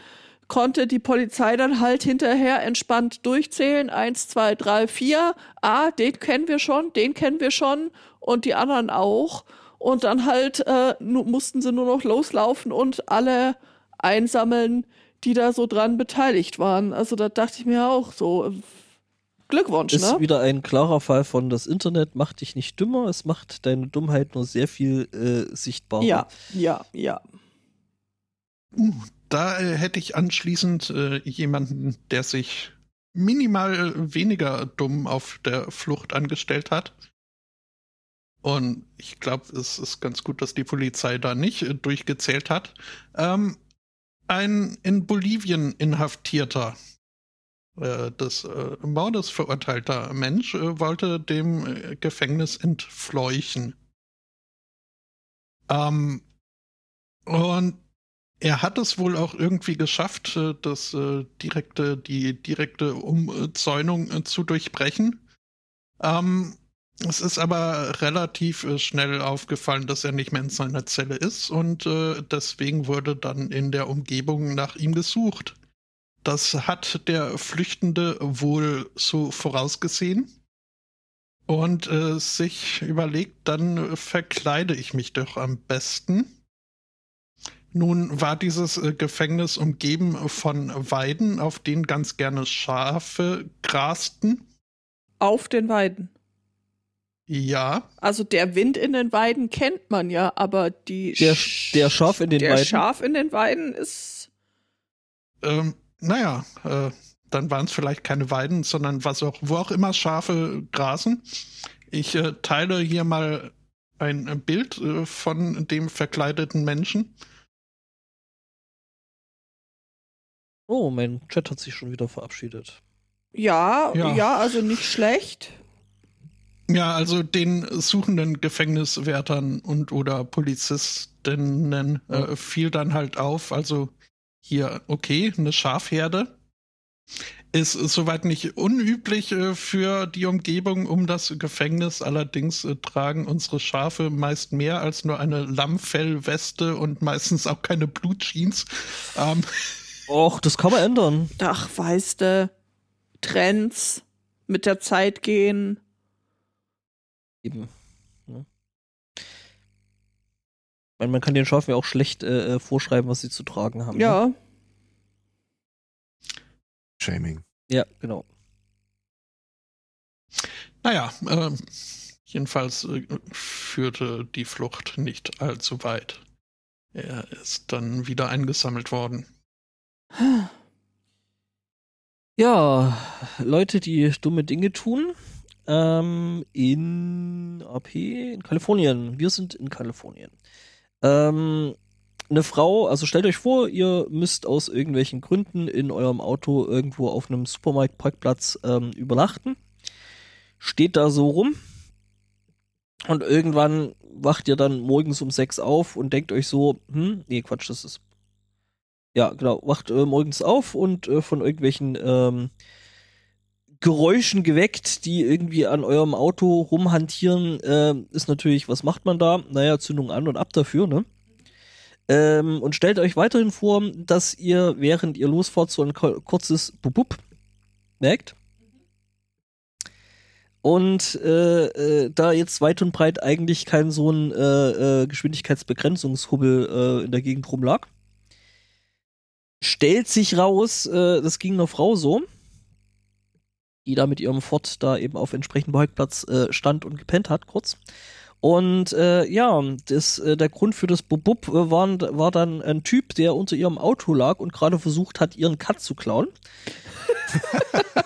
konnte die Polizei dann halt hinterher entspannt durchzählen. Eins, zwei, drei, vier. Ah, den kennen wir schon, den kennen wir schon und die anderen auch. Und dann halt äh, mussten sie nur noch loslaufen und alle einsammeln, die da so dran beteiligt waren. Also da dachte ich mir auch so, Glückwunsch, Ist ne? wieder ein klarer Fall von das Internet macht dich nicht dümmer, es macht deine Dummheit nur sehr viel äh, sichtbarer. Ja, ja, ja. Uh, da äh, hätte ich anschließend äh, jemanden, der sich minimal weniger dumm auf der Flucht angestellt hat. Und ich glaube, es ist ganz gut, dass die Polizei da nicht äh, durchgezählt hat. Ähm, ein in Bolivien inhaftierter, äh, des äh, Mordes verurteilter Mensch äh, wollte dem äh, Gefängnis entfleuchen. Ähm, und er hat es wohl auch irgendwie geschafft, äh, das äh, direkte, die direkte Umzäunung äh, zu durchbrechen. Ähm, es ist aber relativ schnell aufgefallen, dass er nicht mehr in seiner Zelle ist und äh, deswegen wurde dann in der Umgebung nach ihm gesucht. Das hat der Flüchtende wohl so vorausgesehen und äh, sich überlegt, dann verkleide ich mich doch am besten. Nun war dieses äh, Gefängnis umgeben von Weiden, auf denen ganz gerne Schafe grasten. Auf den Weiden. Ja, Also der Wind in den Weiden kennt man ja, aber die Der, Sch- der Schaf in den der Weiden. Schaf in den Weiden ist ähm, naja, äh, dann waren es vielleicht keine Weiden, sondern was auch, wo auch immer Schafe grasen. Ich äh, teile hier mal ein äh, Bild äh, von dem verkleideten Menschen. Oh, mein Chat hat sich schon wieder verabschiedet. ja, ja, Ja. also nicht schlecht. Ja, also den suchenden Gefängniswärtern und oder Polizistinnen äh, fiel dann halt auf, also hier, okay, eine Schafherde. Ist soweit nicht unüblich äh, für die Umgebung um das Gefängnis. Allerdings äh, tragen unsere Schafe meist mehr als nur eine Lammfellweste und meistens auch keine Blutjeans. Ähm, Och, das kann man ändern. Ach, weißt du, Trends mit der Zeit gehen. Eben. Ne? Ich meine, man kann den Schafen ja auch schlecht äh, äh, vorschreiben, was sie zu tragen haben. Ne? Ja, Shaming. Ja, genau. naja, äh, jedenfalls äh, führte die Flucht nicht allzu weit. Er ist dann wieder eingesammelt worden. Ja, Leute, die dumme Dinge tun. Ähm, in AP, in Kalifornien. Wir sind in Kalifornien. Ähm, eine Frau, also stellt euch vor, ihr müsst aus irgendwelchen Gründen in eurem Auto irgendwo auf einem Supermarktparkplatz ähm, übernachten. Steht da so rum. Und irgendwann wacht ihr dann morgens um sechs auf und denkt euch so, hm, nee, Quatsch, das ist. Ja, genau, wacht äh, morgens auf und äh, von irgendwelchen ähm, Geräuschen geweckt, die irgendwie an eurem Auto rumhantieren, äh, ist natürlich, was macht man da? Naja, Zündung an und ab dafür, ne? Ähm, und stellt euch weiterhin vor, dass ihr, während ihr losfahrt, so ein kurzes Bubub merkt. Und äh, äh, da jetzt weit und breit eigentlich kein so ein äh, äh, Geschwindigkeitsbegrenzungshubbel äh, in der Gegend rumlag, stellt sich raus, äh, das ging einer Frau so, die da mit ihrem Ford da eben auf entsprechendem Parkplatz äh, stand und gepennt hat, kurz. Und äh, ja, das, äh, der Grund für das Bubub äh, war, war dann ein Typ, der unter ihrem Auto lag und gerade versucht hat, ihren Cut zu klauen.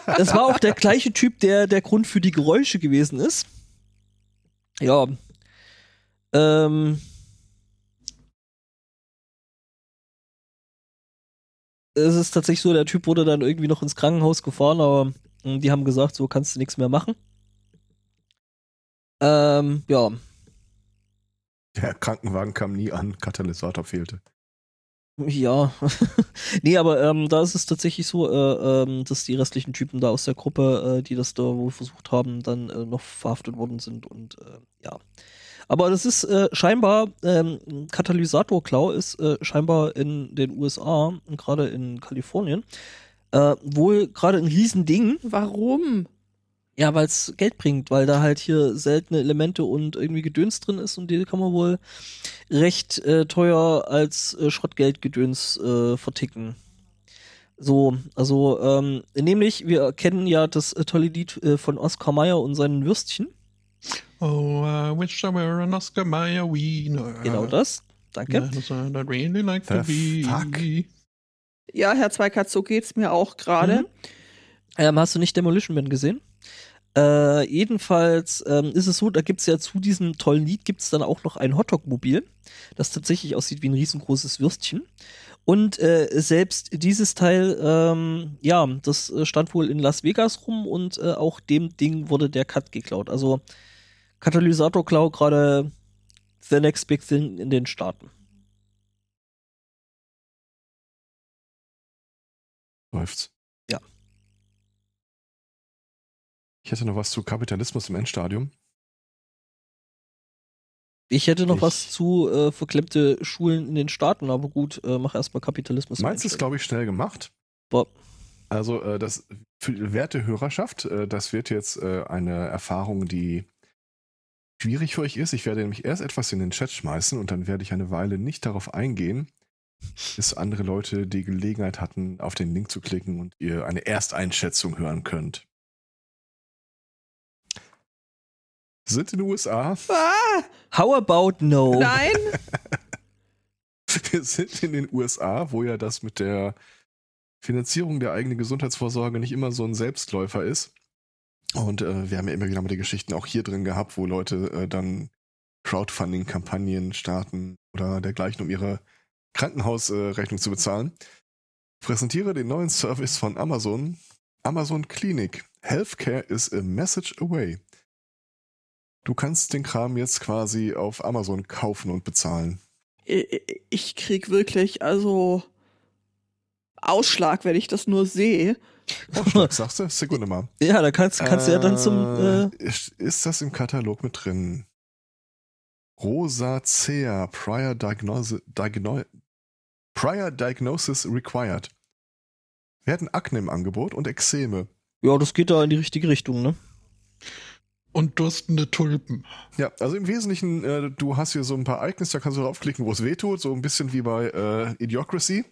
das war auch der gleiche Typ, der der Grund für die Geräusche gewesen ist. Ja. Ähm. Es ist tatsächlich so, der Typ wurde dann irgendwie noch ins Krankenhaus gefahren, aber hm, die haben gesagt, so kannst du nichts mehr machen. Ähm, ja. Der Krankenwagen kam nie an, Katalysator fehlte. Ja, (laughs) nee, aber ähm, da ist es tatsächlich so, äh, ähm, dass die restlichen Typen da aus der Gruppe, äh, die das da wohl versucht haben, dann äh, noch verhaftet worden sind und äh, ja. Aber das ist äh, scheinbar, ähm, Katalysatorklau ist äh, scheinbar in den USA und gerade in Kalifornien wohl gerade ein Riesending. Warum? Ja, weil es Geld bringt, weil da halt hier seltene Elemente und irgendwie Gedöns drin ist und die kann man wohl recht äh, teuer als äh, Schrottgeldgedöns äh, verticken. So, also, ähm, nämlich, wir kennen ja das äh, tolle Lied äh, von Oscar Mayer und seinen Würstchen. Oh, I wish I were an Oscar Mayer wiener. Genau das. Danke. Really like fuck? Ja, Herr Zweikatz, so geht's mir auch gerade. Mhm. Ähm, hast du nicht Demolition Man gesehen? Äh, jedenfalls ähm, ist es so, da gibt es ja zu diesem tollen Lied gibt es dann auch noch ein Hotdog-Mobil, das tatsächlich aussieht wie ein riesengroßes Würstchen. Und äh, selbst dieses Teil, ähm, ja, das äh, stand wohl in Las Vegas rum und äh, auch dem Ding wurde der Cut geklaut. Also Katalysator-Klau gerade the next big thing in den Staaten. Läuft's. Ja. Ich hätte noch was zu Kapitalismus im Endstadium. Ich hätte noch ich, was zu äh, verklemmte Schulen in den Staaten, aber gut, äh, mach erstmal Kapitalismus. Meinst ist, glaube ich, schnell gemacht. Boah. Also, äh, das für die werte Hörerschaft, äh, das wird jetzt äh, eine Erfahrung, die schwierig für euch ist. Ich werde nämlich erst etwas in den Chat schmeißen und dann werde ich eine Weile nicht darauf eingehen, bis andere Leute die Gelegenheit hatten, auf den Link zu klicken und ihr eine Ersteinschätzung hören könnt. sind in den USA. Ah, how about no? Nein. (laughs) Wir sind in den USA, wo ja das mit der Finanzierung der eigenen Gesundheitsvorsorge nicht immer so ein Selbstläufer ist. Und äh, wir haben ja immer wieder mal die Geschichten auch hier drin gehabt, wo Leute äh, dann Crowdfunding-Kampagnen starten oder dergleichen, um ihre Krankenhausrechnung äh, zu bezahlen. Präsentiere den neuen Service von Amazon, Amazon Clinic. Healthcare is a message away. Du kannst den Kram jetzt quasi auf Amazon kaufen und bezahlen. Ich krieg wirklich, also Ausschlag, wenn ich das nur sehe. Ausschlag, (laughs) sagst du? Sekunde mal. Ja, da kannst, kannst äh, du ja dann zum. Äh, äh ist das im Katalog mit drin? Rosacea, Prior, Diagnose, Diagno Prior Diagnosis Required. Wir hatten Akne im Angebot und Ekzeme. Ja, das geht da in die richtige Richtung, ne? und durstende Tulpen. Ja, also im Wesentlichen, äh, du hast hier so ein paar Ereignisse, da kannst du draufklicken, wo es weh tut, so ein bisschen wie bei äh, Idiocracy.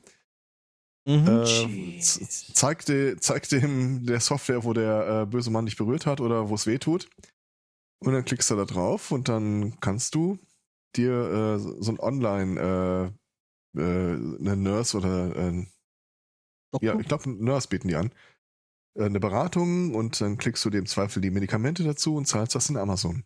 Mhm. Äh, zeig, de, zeig dem der Software, wo der äh, böse Mann dich berührt hat oder wo es weh tut. Und dann klickst du da drauf und dann kannst du dir äh, so ein Online äh, äh, eine Nurse oder äh, ja, ich glaube, Nurse bieten die an äh, eine Beratung und dann klickst du dem Zweifel die Medikamente dazu und zahlst das in Amazon.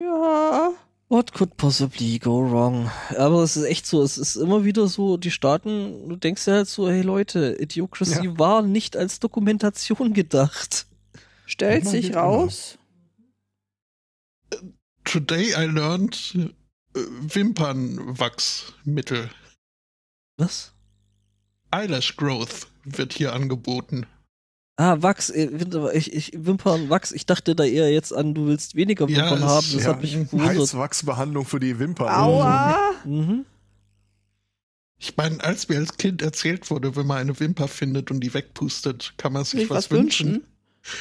Ja. What could possibly go wrong? Aber es ist echt so, es ist immer wieder so, die Staaten, du denkst ja halt so, hey Leute, Idiocracy Ja. war nicht als Dokumentation gedacht. Stellt Immer sich geht immer. raus. Today I learned äh, Wimpernwachsmittel. Was? Eyelash Growth wird hier angeboten. Ah, Wachs, äh, Winter- ich, ich, Wimpern, Wachs. Ich dachte da eher jetzt an, du willst weniger Ja, Wimpern es- haben. Das ja, hat mich gewundert. Heißwachsbehandlung für die Wimpern. Aua. Mhm. Ich meine, als mir als Kind erzählt wurde, wenn man eine Wimper findet und die wegpustet, kann man sich Sich was, wünschen.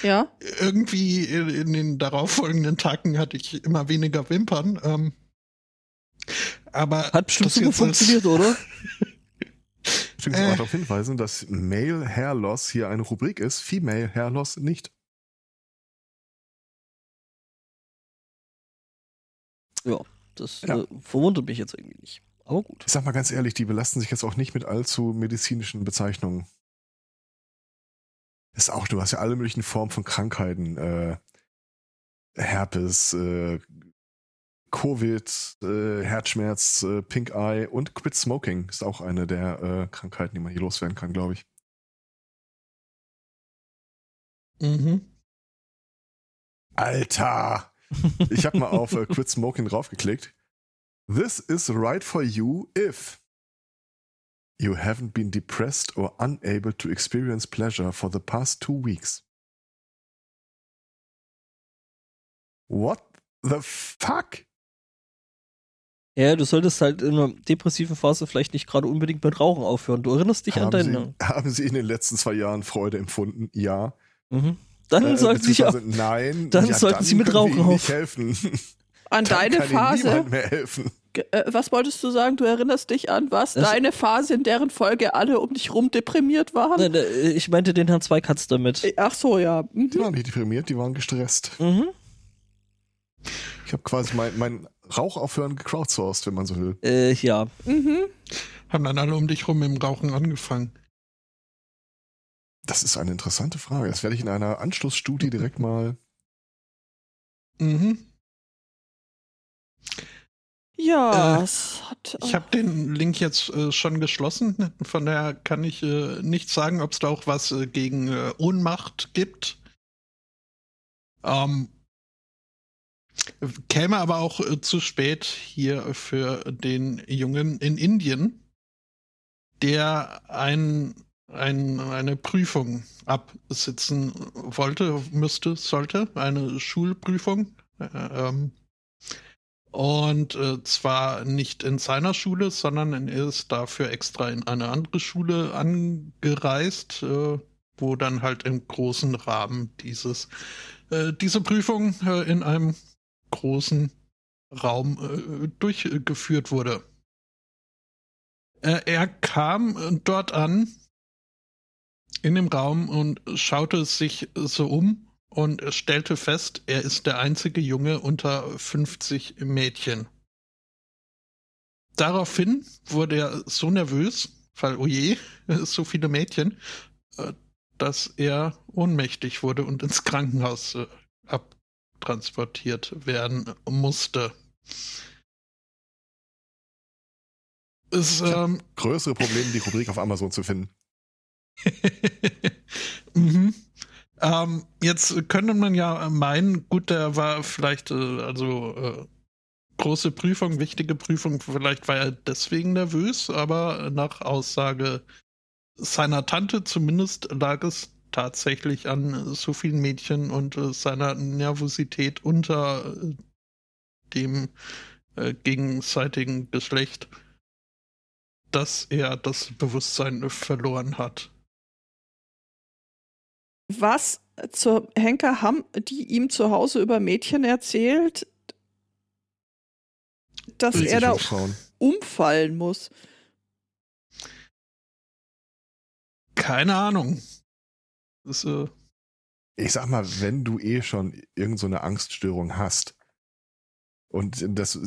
Ja. Irgendwie in, in den darauffolgenden Tagen hatte ich immer weniger Wimpern. Ähm, aber Hat bestimmt super funktioniert, oder? (laughs) Übrigens Äh. auch darauf hinweisen, dass Male Hair Loss hier eine Rubrik ist, Female Hair Loss nicht. Das Ja. äh, verwundert mich jetzt irgendwie nicht. Aber gut. Ich sag mal ganz ehrlich, die belasten sich jetzt auch nicht mit allzu medizinischen Bezeichnungen. Ist auch, du hast ja alle möglichen Formen von Krankheiten. Äh, Herpes, äh, Covid, äh, Herzschmerz, äh, Pink Eye und Quit Smoking ist auch eine der äh, Krankheiten, die man hier loswerden kann, glaube ich. Mhm. Alter! Ich habe mal auf äh, (laughs) Quit Smoking draufgeklickt. This is right for you if you haven't been depressed or unable to experience pleasure for the past two weeks. What the fuck? Ja, du solltest halt in einer depressiven Phase vielleicht nicht gerade unbedingt mit Rauchen aufhören. Du erinnerst dich an Haben deine. Sie, (laughs) haben Sie in den letzten zwei Jahren Freude empfunden? Ja. Mhm. Dann Äh, sollten sie (laughs) ja. beziehungsweise Nein. dann sollten Sie mit Rauchen Ihnen nicht auf. helfen. An Dann deine kann Ihnen Phase. niemand mehr helfen. Äh, was wolltest du sagen? Du erinnerst dich an was? Das- Deine Phase, in deren Folge alle um dich rum deprimiert waren? Nein, äh, ich meinte den Herrn Zweikatz damit. Äh, Ach so, ja. Mhm. Die waren nicht deprimiert, die waren gestresst. Mhm. Ich habe quasi mein, mein Rauchaufhören gecrowdsourced, wenn man so will. Äh, ja. Mhm. Haben dann alle um dich rum im Rauchen angefangen. Das ist eine interessante Frage. Das werde ich in einer Anschlussstudie direkt mal. Mhm. Ja, Äh, es hat. Ich habe den Link jetzt äh, schon geschlossen, von daher kann ich äh, nicht sagen, ob es da auch was äh, gegen äh, Ohnmacht gibt. Ähm, käme aber auch äh, zu spät hier für den Jungen in Indien, der ein, ein, eine Prüfung absitzen wollte, müsste, sollte, eine Schulprüfung. Äh, ähm, und äh, zwar nicht in seiner Schule, sondern er ist dafür extra in eine andere Schule angereist, äh, wo dann halt im großen Rahmen dieses, äh, diese Prüfung äh, in einem großen Raum äh, durchgeführt wurde. Äh, er kam äh, dort an in dem Raum und schaute sich so um und stellte fest, er ist der einzige Junge unter 50 Mädchen. Daraufhin wurde er so nervös, weil, oh je, (laughs) so viele Mädchen, äh, dass er ohnmächtig wurde und ins Krankenhaus äh, abtransportiert werden musste. Es, ähm, Größere Probleme, die Rubrik auf Amazon zu finden. (laughs) mhm. ähm, jetzt könnte man ja meinen, gut, der war vielleicht, äh, also äh, große Prüfung, wichtige Prüfung, vielleicht war er deswegen nervös, aber nach Aussage seiner Tante zumindest lag es tatsächlich an so vielen Mädchen und äh, seiner Nervosität unter äh, dem äh, gegenseitigen Geschlecht, dass er das Bewusstsein verloren hat. Was zur Henker haben die ihm zu Hause über Mädchen erzählt, dass Will er da umschauen. umfallen muss? Keine Ahnung. Das, äh, Ich sag mal, wenn du eh schon irgend so Angststörung hast und das,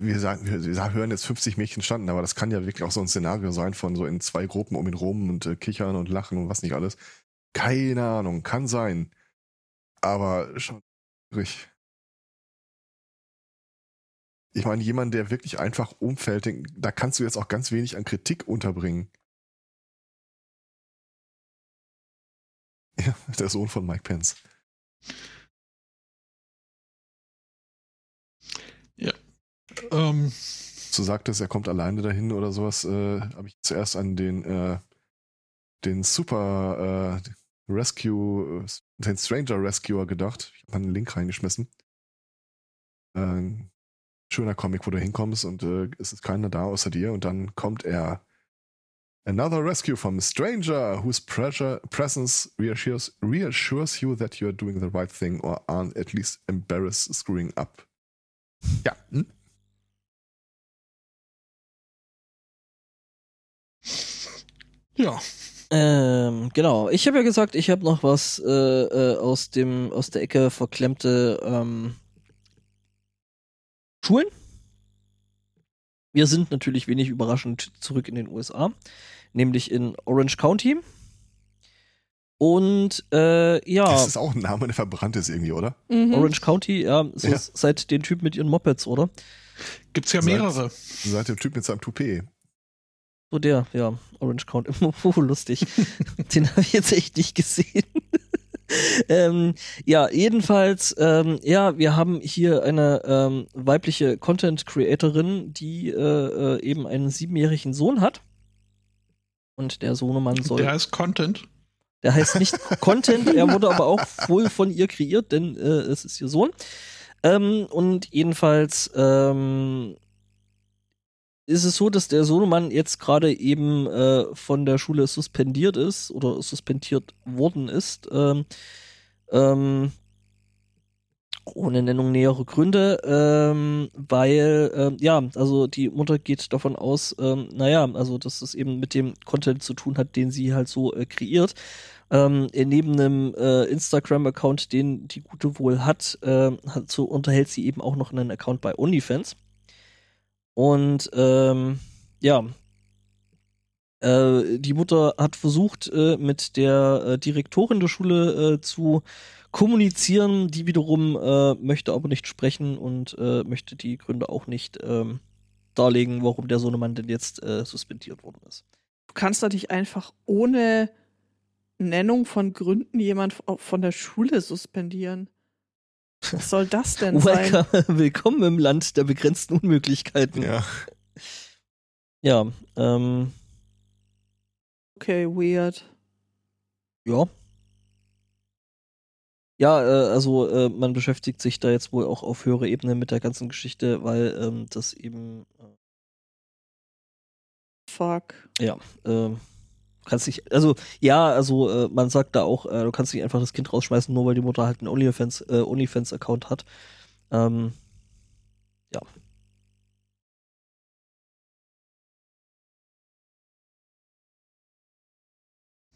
wir sagen, wir hören jetzt 50 Mädchen standen, aber das kann ja wirklich auch so ein Szenario sein von so in zwei Gruppen um ihn rum und äh, kichern und lachen und was nicht alles. Keine Ahnung, kann sein. Aber schon schwierig. Ich meine, jemand, der wirklich einfach umfällt, da kannst du jetzt auch ganz wenig an Kritik unterbringen. Ja, der Sohn von Mike Pence. Ja. Ähm, Du sagtest, er kommt alleine dahin oder sowas, äh, habe ich zuerst an den, äh, den Super äh, Rescue, äh, den Stranger Rescuer gedacht. Ich habe einen Link reingeschmissen. Äh, ein schöner Comic, wo du hinkommst und äh, es ist keiner da außer dir und dann kommt er. Another rescue from a stranger whose pressure, presence reassures, reassures you that you are doing the right thing or aren't at least embarrassed screwing up. Ja. Hm? ja. Ähm, genau. Ich habe ja gesagt, ich habe noch was äh, äh, aus dem aus der Ecke verklemmte ähm, Schulen. Wir sind natürlich wenig überraschend zurück in den USA, nämlich in Orange County. Und äh, ja, Das ist auch ein Name, der verbrannt ist irgendwie, oder? Mhm. Orange County, ja, so Ja. seit den Typen mit ihren Mopeds, oder? Gibt's ja Seit- mehrere. Seit dem Typ mit seinem Toupet. So der, ja, Orange County. (laughs) Oh, lustig. (laughs) Den habe ich jetzt echt nicht gesehen. (laughs) ähm, ja, jedenfalls, ähm, ja, wir haben hier eine ähm, weibliche Content Creatorin, die äh, äh, eben einen siebenjährigen Sohn hat. Und der Sohnemann soll. Der heißt Content. Der heißt nicht Content, er wurde aber auch wohl von ihr kreiert, denn äh, es ist ihr Sohn. Ähm, und jedenfalls ähm, ist es so, dass der Sohnemann jetzt gerade eben äh, von der Schule suspendiert ist oder suspendiert worden ist. Ähm, ähm, ohne Nennung nähere Gründe, ähm, weil, ähm, ja, also die Mutter geht davon aus, ähm, naja, also dass es eben mit dem Content zu tun hat, den sie halt so äh, kreiert. Ähm, äh, neben einem äh, Instagram-Account, den die Gute wohl hat, äh, hat, so unterhält sie eben auch noch einen Account bei OnlyFans. Und ähm, ja, äh, die Mutter hat versucht, äh, mit der äh, Direktorin der Schule äh, zu kommunizieren. Die wiederum äh, möchte aber nicht sprechen und äh, möchte die Gründe auch nicht ähm, darlegen, warum der Sohnemann denn jetzt äh, suspendiert worden ist. Du kannst doch nicht einfach ohne Nennung von Gründen jemand von der Schule suspendieren. Was soll das denn (laughs) sein? Willkommen im Land der begrenzten Unmöglichkeiten. Ja. Ja, ähm, Okay, weird. ja. Ja, äh, also äh, man beschäftigt sich da jetzt wohl auch auf höherer Ebene mit der ganzen Geschichte, weil ähm, das eben, Fuck. äh, ja, äh, kannst nicht, also ja, also äh, man sagt da auch, äh, du kannst nicht einfach das Kind rausschmeißen, nur weil die Mutter halt einen OnlyFans, äh, OnlyFans-Account hat. Ähm, ja.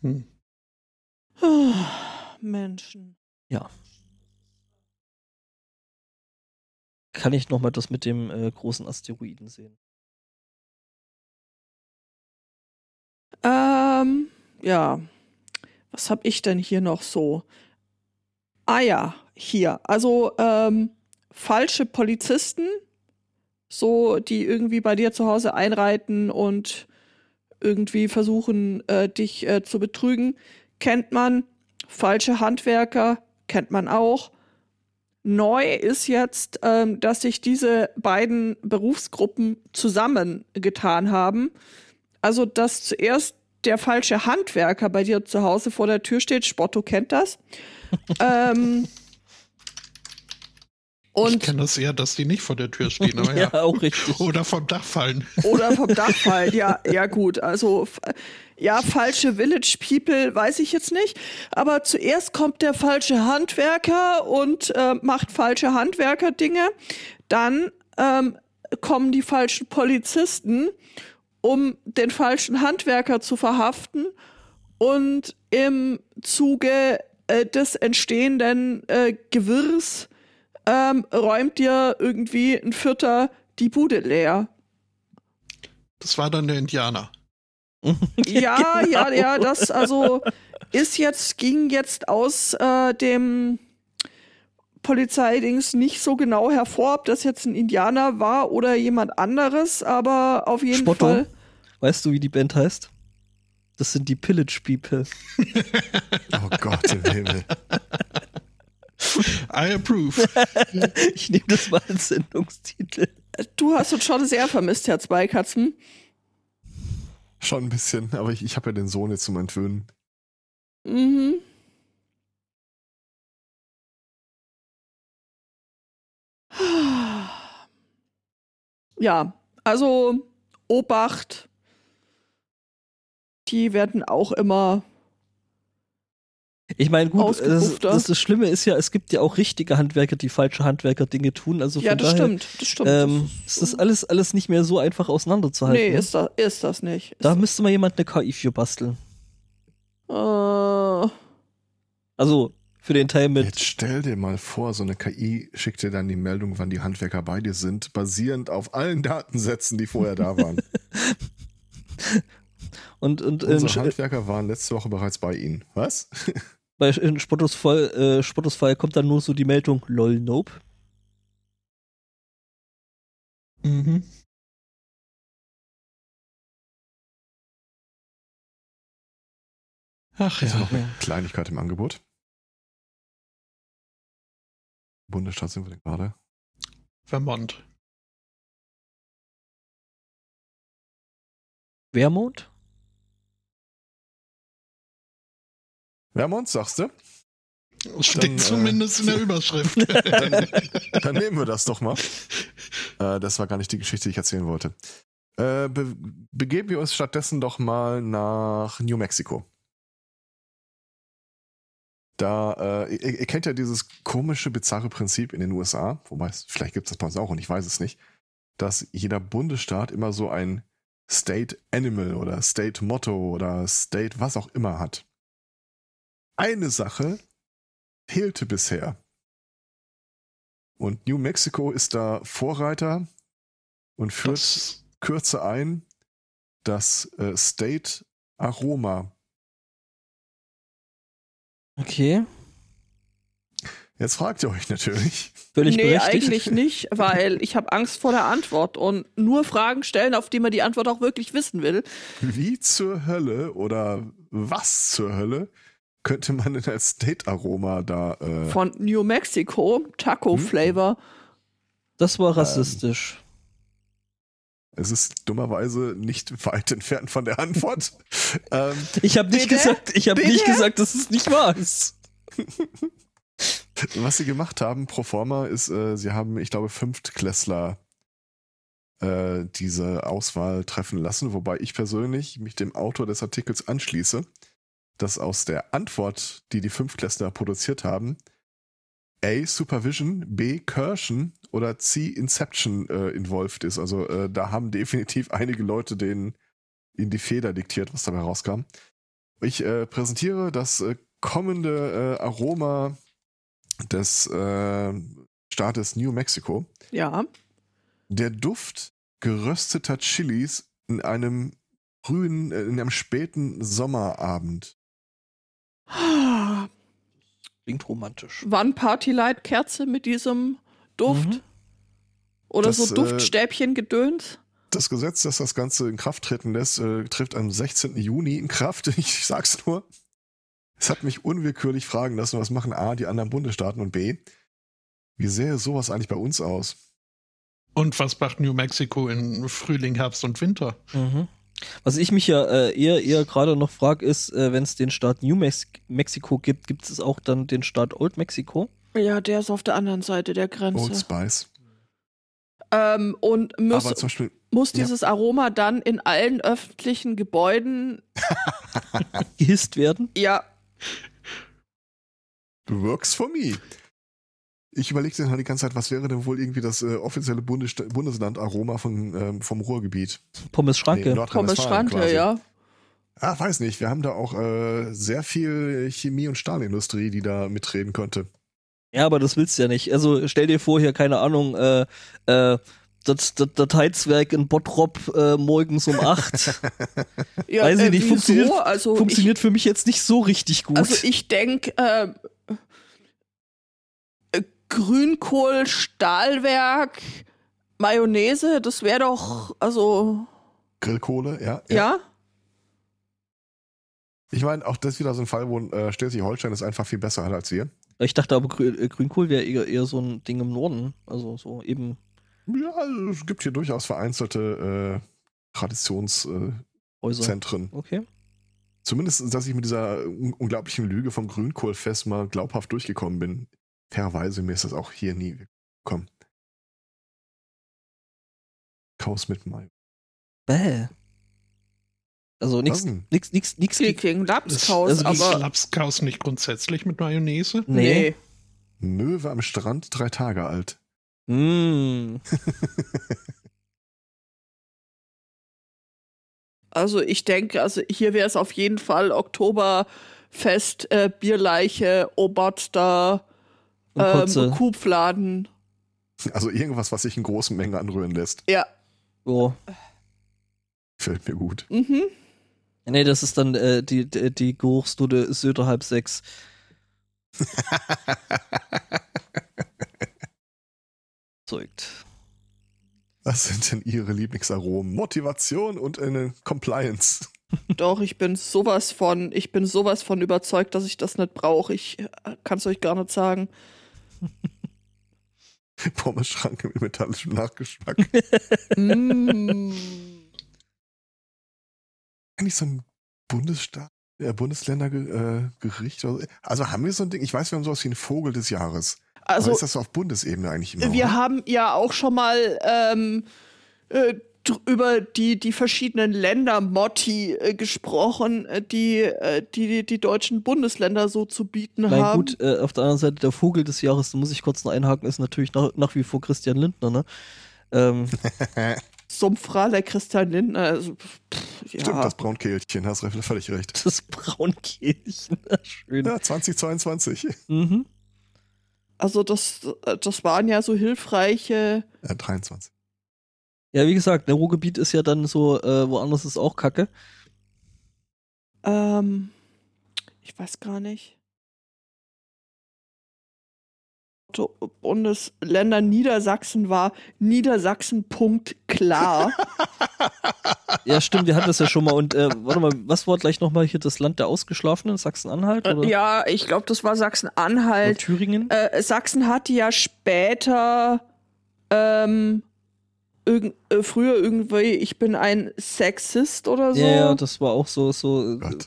Hm. Menschen. Kann ich nochmal das mit dem äh, großen Asteroiden sehen? Ähm, ja. Was hab ich denn hier noch so? Ah ja, hier. Also, ähm, falsche Polizisten, so, die irgendwie bei dir zu Hause einreiten und irgendwie versuchen, äh, dich äh, zu betrügen, kennt man. Falsche Handwerker kennt man auch. Neu ist jetzt, ähm, dass sich diese beiden Berufsgruppen zusammengetan haben. Also, dass zuerst der falsche Handwerker bei dir zu Hause vor der Tür steht. Spotto kennt das. (laughs) ähm, ich und kenne das eher, dass die nicht vor der Tür stehen, aber (laughs) ja. ja, auch richtig. Oder vom Dach fallen. oder vom Dach (laughs) fallen. Ja, ja gut. Also ja, falsche Village People weiß ich jetzt nicht. Aber zuerst kommt der falsche Handwerker und äh, macht falsche Handwerker-Dinge. Dann ähm, kommen die falschen Polizisten, um den falschen Handwerker zu verhaften. Und im Zuge äh, des entstehenden äh, Gewirrs ähm, räumt dir irgendwie ein Vierter die Bude leer. Das war dann der Indianer. (laughs) Ja, ja, Genau. ja, das, also, ist jetzt, ging jetzt aus äh, dem Polizeidings nicht so genau hervor, ob das jetzt ein Indianer war oder jemand anderes, aber auf jeden Spotto. Fall. Weißt du, wie die Band heißt? Das sind die Pillage People. (laughs) Oh Gott im Himmel. I approve. (laughs) Ich nehme das mal als Sendungstitel. Du hast uns schon sehr vermisst, Herr Zweikatzen. Schon ein bisschen, aber ich, ich habe ja den Sohn jetzt zum Entwöhnen. Mhm. (sighs) Ja, also Obacht, die werden auch immer Ich meine, gut, das, das, das Schlimme ist ja, es gibt ja auch richtige Handwerker, die falsche Handwerker-Dinge tun. Also ja, von das daher, stimmt, das stimmt. Ähm, ist das alles, alles nicht mehr so einfach auseinanderzuhalten. nee, ne? ist das, ist das nicht. da Ist, müsste mal jemand eine KI für basteln. äh, Also für den Teil mit. Jetzt stell dir mal vor, so eine KI schickt dir dann die Meldung, wann die Handwerker bei dir sind, basierend auf allen Datensätzen, die vorher da waren. (laughs) Und, und in, Unsere Handwerker waren letzte Woche bereits bei Ihnen. Was? (laughs) bei in Fall, äh, Fall kommt dann nur so die Meldung, lol, nope. mhm. Ach Ist ja. noch eine Kleinigkeit im Angebot. Bundesstaat sind wir denn gerade? Vermont. Vermont? Vermont, sagst du? Steht Dann, äh, zumindest in der Überschrift. (laughs) Dann, dann nehmen wir das doch mal. Äh, das war gar nicht die Geschichte, die ich erzählen wollte. Äh, be begeben wir uns stattdessen doch mal nach New Mexico. Da, äh, ihr, ihr kennt ja dieses komische, bizarre Prinzip in den USA, wobei es, vielleicht gibt es das bei uns auch und ich weiß es nicht, dass jeder Bundesstaat immer so ein State Animal oder State Motto oder State was auch immer hat. Eine Sache fehlte bisher. Und New Mexico ist da Vorreiter und führt das, Kürze ein das äh, State Aroma. Okay. Jetzt fragt ihr euch natürlich, Völlig nee, berechtigt. eigentlich nicht, (laughs) weil ich habe Angst vor der Antwort und nur Fragen stellen, auf die man die Antwort auch wirklich wissen will. wie zur Hölle oder was zur Hölle könnte man denn als State Aroma da äh, Von New Mexico, Taco Hm. Flavor. Das war rassistisch. es ist dummerweise nicht weit entfernt von der Antwort. (laughs) ähm, Ich habe nicht gesagt, ich habe nicht gesagt, dass es nicht wahr ist. (laughs) was sie gemacht haben pro forma ist, äh, sie haben, ich glaube, Fünftklässler äh, diese Auswahl treffen lassen, wobei ich persönlich mich dem Autor des Artikels anschließe, dass aus der Antwort, die die Fünftklässler produziert haben, A. Supervision, B. Cursion oder C. Inception äh, involved ist. Also äh, da haben definitiv (laughs) einige Leute denen in die Feder diktiert, was dabei rauskam. Ich äh, präsentiere das äh, kommende äh, Aroma des äh, Staates New Mexico. Ja. Der Duft gerösteter Chilis in einem frühen, in einem späten Sommerabend. Klingt romantisch. Wann Partylight-Kerze mit diesem Duft? Mhm. Oder Das, so äh, Duftstäbchen gedöns? Das Gesetz, das das Ganze in Kraft treten lässt, äh, trifft am 16. Juni in Kraft. (laughs) Ich sag's nur. Es hat mich unwillkürlich fragen lassen, was machen A, die anderen Bundesstaaten und B, wie sähe sowas eigentlich bei uns aus? und was macht New Mexico in Frühling, Herbst und Winter? Mhm. Was ich mich ja äh, eher, eher gerade noch frage, ist, äh, wenn es den Staat New Mex Mexico gibt, gibt es auch dann den Staat Old Mexico? Ja, der ist auf der anderen Seite der Grenze. Old Spice. Ähm, und muss, Aber zum Beispiel, muss ja. dieses Aroma dann in allen öffentlichen Gebäuden, (laughs) Gehisst werden? ja, works for me. Ich überlegte dann halt die ganze Zeit, was wäre denn wohl irgendwie das äh, offizielle Bundessta Bundesland-Aroma von, ähm, vom Ruhrgebiet? Pommes Schranke. Nee, Pommes Schranke, quasi. ja. Ah, weiß nicht. Wir haben da auch äh, sehr viel Chemie- und Stahlindustrie, die da mitreden könnte. Ja, aber das willst du ja nicht. Also stell dir vor, hier, keine Ahnung, äh, äh, das, das, das Heizwerk in Bottrop äh, morgens um 8. (laughs) Ja, Weiß ich äh, nicht, funktioniert, also funktioniert für mich jetzt nicht so richtig gut. Ich, also ich denke, äh, Grünkohl, Stahlwerk, Mayonnaise, das wäre doch, also, Grillkohle, ja. ja. Ich meine, auch das ist wieder so ein Fall, wo äh, Schleswig-Holstein ist einfach viel besser als wir. ich dachte aber, Grün, äh, Grünkohl wäre eher, eher so ein Ding im Norden. Also so eben. Ja, also es gibt hier durchaus vereinzelte äh, Traditionszentren. Häuser. Okay. Zumindest, dass ich mit dieser un unglaublichen Lüge vom Grünkohlfest mal glaubhaft durchgekommen bin. Fairerweise, mir ist das auch hier nie gekommen. Kaus mit Mai. Bäh. Also Was nix, nix, nix, gegen Lapskaus, also Ist aber Lapskaus nicht grundsätzlich mit Mayonnaise? Nee. Möwe am Strand, drei Tage alt. Mm. (laughs) Also ich denke, also hier wäre es auf jeden Fall Oktoberfest, äh, Bierleiche, Oberster, Und ähm, Kotze. Kuhfladen. Also irgendwas, was sich in großen Mengen anrühren lässt. Ja. Oh. Fällt mir gut. Mhm. Nee, das ist dann äh, die, die, die Geruchsdude Söder halb sechs. (laughs) Zeugt. Was sind denn Ihre Lieblingsaromen? Motivation und eine Compliance. (laughs) Doch, ich bin sowas von, ich bin sowas von überzeugt, dass ich das nicht brauche. Ich kann es euch gar nicht sagen. (laughs) Pommeschranke mit metallischem Nachgeschmack. mm. Eigentlich so ein Bundesstaat, äh, Bundesländergericht. Äh, also haben wir so ein Ding? Ich weiß, wir haben sowas wie einen Vogel des Jahres. Aber Also ist das so auf Bundesebene eigentlich immer? wir oder? haben ja auch schon mal ähm, äh, über die, die verschiedenen Länder-Motti äh, gesprochen, äh, die, äh, die, die die deutschen Bundesländer so zu bieten Mein haben. gut, äh, auf der anderen Seite der Vogel des Jahres, da muss ich kurz noch einhaken, ist natürlich nach, nach wie vor Christian Lindner, ne? Ähm, (laughs) Sumpfraler Christian Lindner. Also, pff, Stimmt, ja. das Braunkehlchen, hast du völlig recht. (laughs) das Braunkehlchen, schön. Ja, 2022. Mhm. also das, das waren ja so hilfreiche. Äh, 23. Ja, wie gesagt, der Ruhrgebiet ist ja dann so, äh, woanders ist auch Kacke. Ähm, ich weiß gar nicht. Bundesländer Niedersachsen war Niedersachsen Punkt klar. (laughs) Ja, stimmt, wir hatten das ja schon mal. Und äh, warte mal, was war gleich nochmal hier das Land der Ausgeschlafenen? Sachsen-Anhalt Äh, ja, ich glaube, das war Sachsen-Anhalt. Thüringen? Äh, Sachsen hatte ja später ähm, irgend, äh, früher irgendwie, ich bin ein Sexist oder so. ja, ja, das war auch so, so. äh, Gott.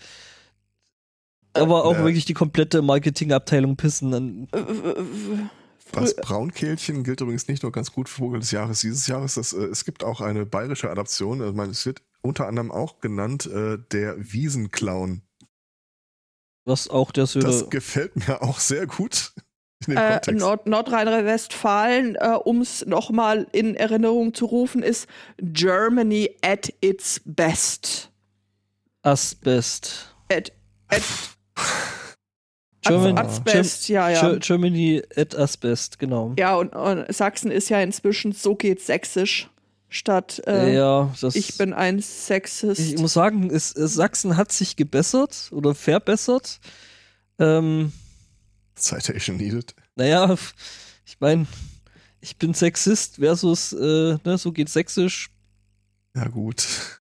War auch Äh, wirklich die komplette Marketingabteilung pissen. Dann, Äh, äh, äh, Das frü- Braunkehlchen gilt übrigens nicht nur ganz gut für Vogel des Jahres dieses Jahres. Das, äh, es gibt auch eine bayerische Adaption. Also, ich meine, es wird unter anderem auch genannt äh, der Wiesenclown. was auch der Söder. Das gefällt mir auch sehr gut Äh. Nord Nordrhein-Westfalen, äh, um es nochmal in Erinnerung zu rufen, ist Germany at its best. Asbest. At, at, (laughs) German, at, best, ja, ja. Ger- Germany at Asbest, genau. Ja, und, und Sachsen ist ja inzwischen so geht's sächsisch statt äh, ja, das, ich bin ein Sexist. Ich muss sagen, es, es, Sachsen hat sich gebessert oder verbessert. Ähm, Citation needed. naja, ich meine, ich bin Sexist versus, äh, ne, so geht Sächsisch. Ja, gut. (laughs)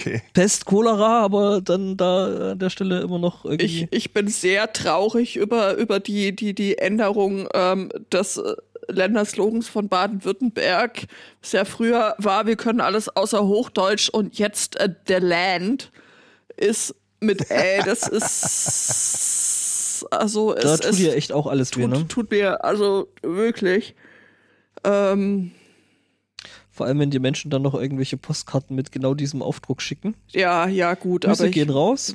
Okay. Pest, Cholera, aber dann da an der Stelle immer noch irgendwie. Ich, ich bin sehr traurig über, über die, die, die Änderung ähm, des äh, Länderslogans von Baden-Württemberg. Ja früher war, wir können alles außer Hochdeutsch und jetzt äh, der Land ist mit Ä. Das ist (laughs) also da es, tut es dir echt auch alles weh, tut, ne? tut mir also wirklich. Ähm, Vor allem, wenn die Menschen dann noch irgendwelche Postkarten mit genau diesem Aufdruck schicken. ja, ja, gut, Grüße aber ich, gehen raus.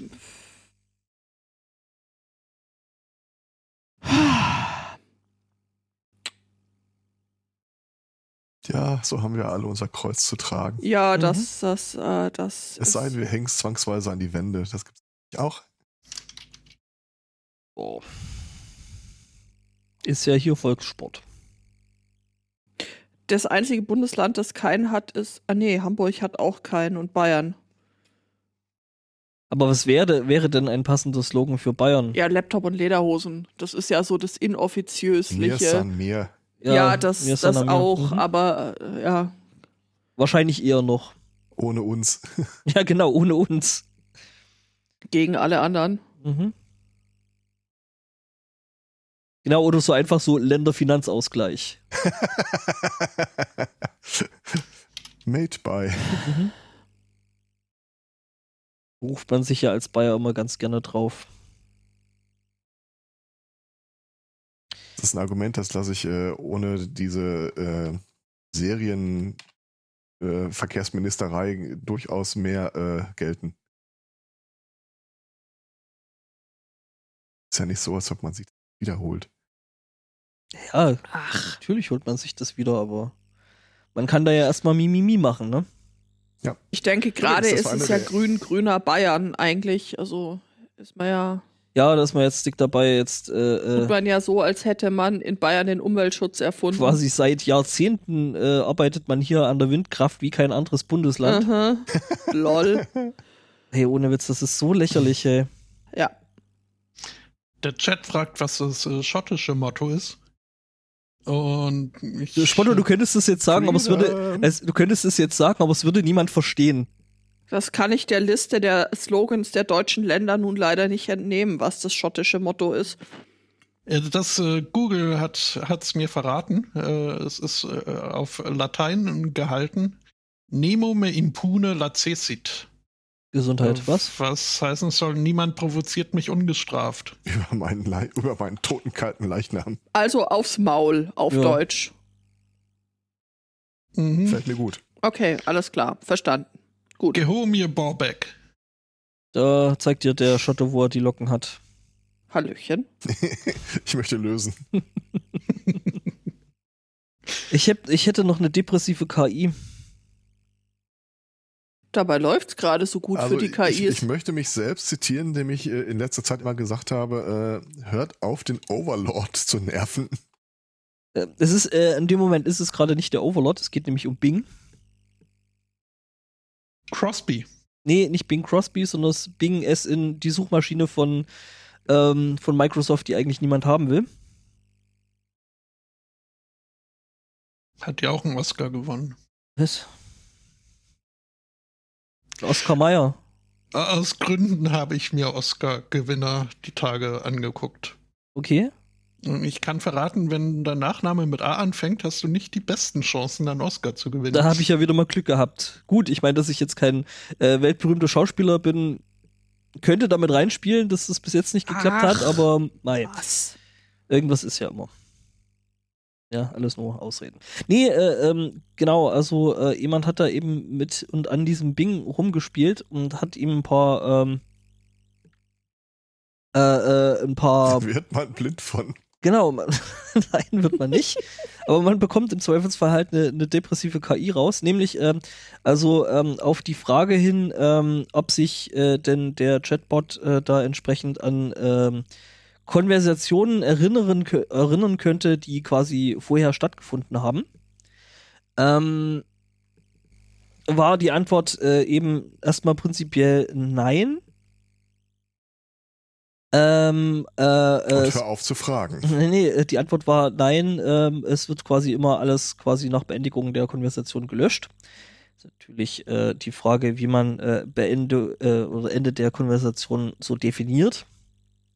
Ja, so haben wir alle unser Kreuz zu tragen. Ja, Mhm. das, das, äh, das. Es sei denn, wir hängen es zwangsweise an die Wände. Das gibt es auch. Oh. Ist ja hier Volkssport. Das einzige Bundesland, das keinen hat, ist. Ah, nee, Hamburg hat auch keinen und Bayern. Aber was wäre, wäre denn ein passender Slogan für Bayern? Ja, Laptop und Lederhosen. Das ist ja so das Mir inoffiziösliche. san mir. Ja, das, mir ist das auch, Mhm. aber äh, ja. Wahrscheinlich eher noch. Ohne uns. (laughs) Ja, genau, ohne uns. Gegen alle anderen. Mhm. Genau, oder so einfach so Länderfinanzausgleich. (laughs) Made by. Ruft man sich ja als Bayer immer ganz gerne drauf. Das ist ein Argument, das lasse ich äh, ohne diese äh, Serien äh, durchaus mehr äh, gelten. Ist ja nicht so, als ob man sich wiederholt. Ja, Ach. natürlich holt man sich das wieder, aber man kann da ja erstmal Mimimi machen, ne? Ich denke, gerade ist war es ja der- grün-grüner Bayern eigentlich. Also ist man ja, Ja, da ist man jetzt dick dabei, jetzt tut äh, äh, man ja so, als hätte man in Bayern den Umweltschutz erfunden. quasi seit Jahrzehnten äh, arbeitet man hier an der Windkraft wie kein anderes Bundesland. Aha. (laughs) Lol. Hey, ohne Witz, das ist so lächerlich, ey. Ja. Der Chat fragt, was das äh, schottische Motto ist. Und ich, Spotto, du könntest es jetzt sagen, aber es würde, es, du könntest es jetzt sagen, aber es würde niemand verstehen. Das kann ich der Liste der Slogans der deutschen Länder nun leider nicht entnehmen, was das schottische Motto ist. Das äh, Google hat es mir verraten. Äh, es ist äh, auf Latein gehalten. Nemo me impune lacessit. Gesundheit, Äh, was? Was heißen soll, niemand provoziert mich ungestraft. (laughs) Über meinen, Le über meinen toten, kalten Leichnam. Also aufs Maul auf Ja. Deutsch. Mhm. Fällt mir gut. Okay, alles klar, verstanden. Gut. Geho mir Borbeck. Da zeigt dir der Schotte, wo er die Locken hat. Hallöchen. (laughs) ich möchte lösen. (laughs) Ich, hätt, ich hätte noch eine depressive KI. Dabei läuft's gerade so gut für die Also ich, KIs. ich möchte mich selbst zitieren, indem ich äh, in letzter Zeit immer gesagt habe, äh, hört auf, den Overlord zu nerven. Äh, Es ist, äh, in dem Moment ist es gerade nicht der Overlord, es geht nämlich um Bing. Crosby. Nee, nicht Bing Crosby, sondern das Bing ist in die Suchmaschine von, ähm, von Microsoft, die eigentlich niemand haben will. Hat ja auch einen Oscar gewonnen. Was? Oscar Mayer. Aus Gründen habe ich mir Oscar-Gewinner die Tage angeguckt. Okay. Ich kann verraten, wenn dein Nachname mit A anfängt, hast du nicht die besten Chancen, einen Oscar zu gewinnen. Da habe ich ja wieder mal Glück gehabt. Gut, ich meine, dass ich jetzt kein äh, weltberühmter Schauspieler bin, könnte damit reinspielen, dass das bis jetzt nicht geklappt hat, Ach. aber nein. Was? Irgendwas ist ja immer. Ja, alles nur Ausreden. Nee, äh, ähm, genau, also äh, jemand hat da eben mit und an diesem Bing rumgespielt und hat ihm ein paar, ähm, äh, äh, ein paar wird man blind von. Genau, man, (laughs) nein, wird man nicht. Aber man bekommt im Zweifelsfall halt eine, eine depressive KI raus, nämlich ähm, also ähm, auf die Frage hin, ähm, ob sich äh, denn der Chatbot äh, da entsprechend an ähm, Konversationen erinnern, erinnern könnte, die quasi vorher stattgefunden haben. Ähm, war die Antwort äh, eben erstmal prinzipiell nein. Ähm, äh, äh, Und hör auf zu fragen. (laughs) Nee, nee, äh, die Antwort war nein. Ähm, es wird quasi immer alles quasi nach Beendigung der Konversation gelöscht. Ist natürlich äh, die Frage, wie man äh, Beende äh, oder Ende der Konversation so definiert.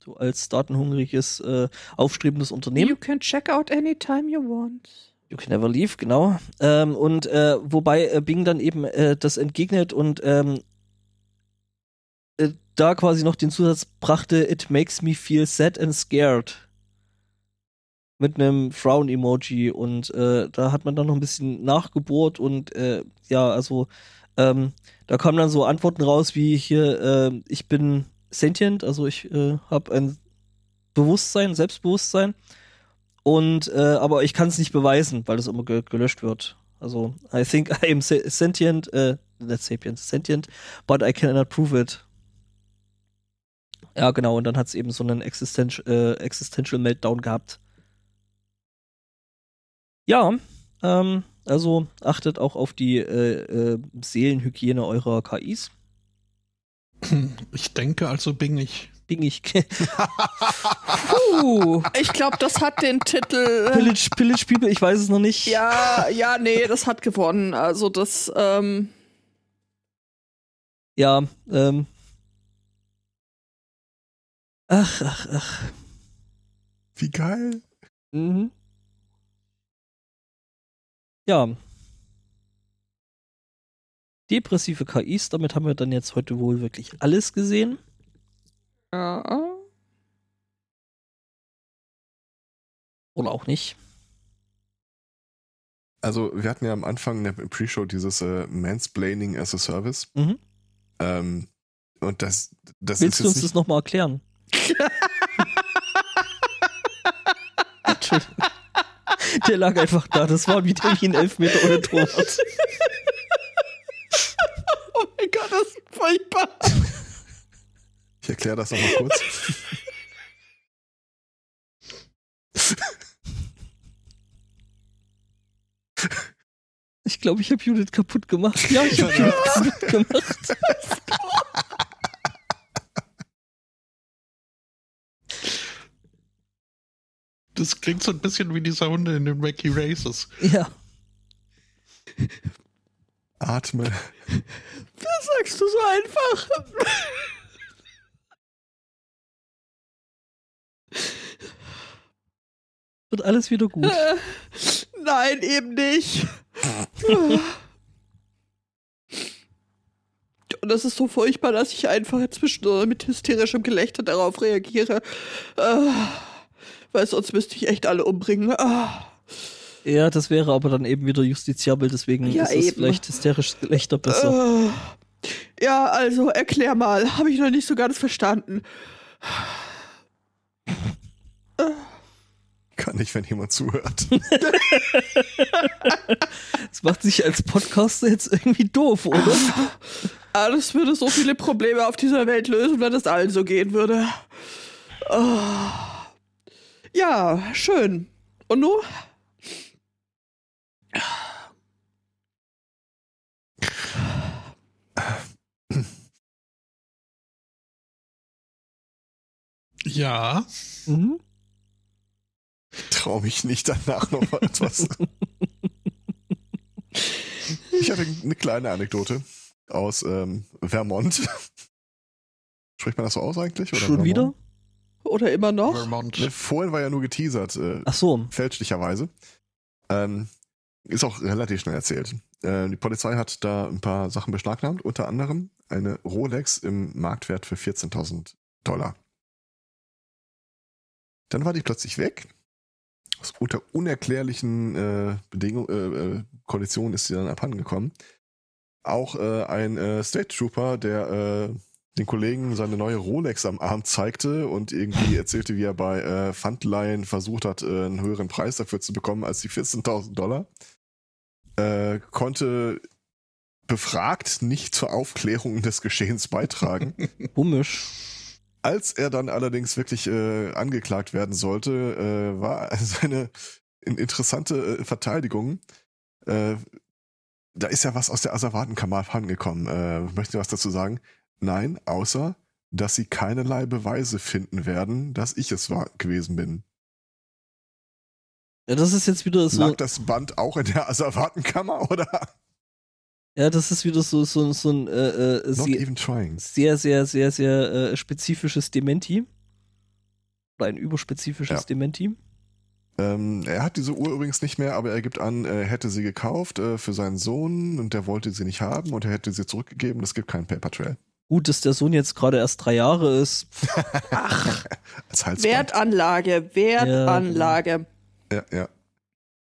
So als datenhungriges, äh, aufstrebendes Unternehmen. You can check out anytime you want. You can never leave, genau. Ähm, und äh, wobei äh, Bing dann eben äh, das entgegnet und ähm, äh, da quasi noch den Zusatz brachte, it makes me feel sad and scared. Mit einem Frown-Emoji und äh, da hat man dann noch ein bisschen nachgebohrt und ja, also ähm, da kamen dann so Antworten raus wie hier, ich bin sentient, also ich äh, habe ein Bewusstsein, Selbstbewusstsein und äh, aber ich kann es nicht beweisen, weil das immer ge gelöscht wird. Also I think I am se- sentient, äh, not sapient, sentient, but I cannot prove it. Ja, genau, und dann hat es eben so einen Existential, äh, Existential Meltdown gehabt. Ja, ähm, Also achtet auch auf die äh, äh, Seelenhygiene eurer KIs. (clears throat) Ich denke also bin ich. Bin ich. (laughs) Puh, ich glaube, das hat den Titel. Pillage, Pillage People, ich weiß es noch nicht. Ja, ja, nee, das hat gewonnen. Also das, ähm, Ja, ähm. Ach, ach, ach. Wie geil. Mhm. Ja. Depressive KIs, damit haben wir dann jetzt heute wohl wirklich alles gesehen. ja. Oder auch nicht. Also, wir hatten ja am Anfang in der Pre-Show dieses äh, Mansplaining as a Service. Mhm. Ähm, und das, das Willst ist du uns das nochmal erklären? Entschuldigung. (laughs) Der lag einfach da. Das war wieder wie ein Elfmeter ohne Torwart. (laughs) Das ist furchtbar. Ich erkläre das nochmal kurz. Ich glaube, ich habe Judith kaputt gemacht. Ja, ich habe Judith kaputt gemacht. Das klingt so ein bisschen wie dieser Hunde in den Wacky Races. Ja. Atme. (laughs) Sagst du so einfach. Wird alles wieder gut. Äh, (laughs) Nein, eben nicht. Und das ist so furchtbar, dass ich einfach inzwischen mit hysterischem Gelächter darauf reagiere. Äh, weil sonst müsste ich echt alle umbringen. Ah. Ja, das wäre aber dann eben wieder justiziabel, deswegen Ja, ist es vielleicht hysterisches Gelächter besser. Ja, also erklär mal. Habe ich noch nicht so ganz verstanden. Kann nicht, wenn jemand zuhört. (laughs) Das macht sich als Podcaster jetzt irgendwie doof, oder? Ah, das würde so viele Probleme auf dieser Welt lösen, wenn es allen so gehen würde. Ah. Ja, schön. Und nun? Ja, Mhm. Trau mich nicht danach noch mal etwas. (laughs) ich hatte eine kleine Anekdote aus ähm, Vermont. Spricht man das so aus eigentlich? Oder Schon Vermont? wieder? Oder immer noch? Vermont. Ne, vorhin war ja nur geteasert, äh, Ach so. fälschlicherweise. Ähm, ist auch relativ schnell erzählt. Äh, die Polizei hat da ein paar Sachen beschlagnahmt, unter anderem eine Rolex im Marktwert für 14.000 Dollar. Dann war die plötzlich weg. Aus unter unerklärlichen äh, Bedingungen, äh, äh, Konditionen ist sie dann abhandengekommen. Auch äh, ein äh, State Trooper, der äh, den Kollegen seine neue Rolex am Arm zeigte und irgendwie (laughs) erzählte, wie er bei äh, Pfandleihen versucht hat, äh, einen höheren Preis dafür zu bekommen als die 14.000 Dollar, äh, konnte befragt nicht zur Aufklärung des Geschehens beitragen. (laughs) Komisch. Als er dann allerdings wirklich äh, angeklagt werden sollte, äh, war (laughs) seine in- interessante äh, Verteidigung. Äh, da ist ja was aus der Asservatenkammer abhandengekommen. Äh, möchte was dazu sagen? Nein, außer, dass sie keinerlei Beweise finden werden, dass ich es war, gewesen bin. Ja, das ist jetzt wieder so. Lag das Band auch in der Asservatenkammer (laughs) oder? Ja, das ist wieder so, so, so ein äh, äh, sehr, sehr, sehr, sehr, sehr äh, spezifisches Dementi. Oder ein überspezifisches Ja. Dementi. Ähm, er hat diese Uhr übrigens nicht mehr, aber er gibt an, er hätte sie gekauft äh, für seinen Sohn und der wollte sie nicht haben und er hätte sie zurückgegeben. Es gibt keinen Paper Trail. Gut, dass der Sohn jetzt gerade erst drei Jahre ist. Ach. (laughs) Wertanlage, Wertanlage. Ja, ja.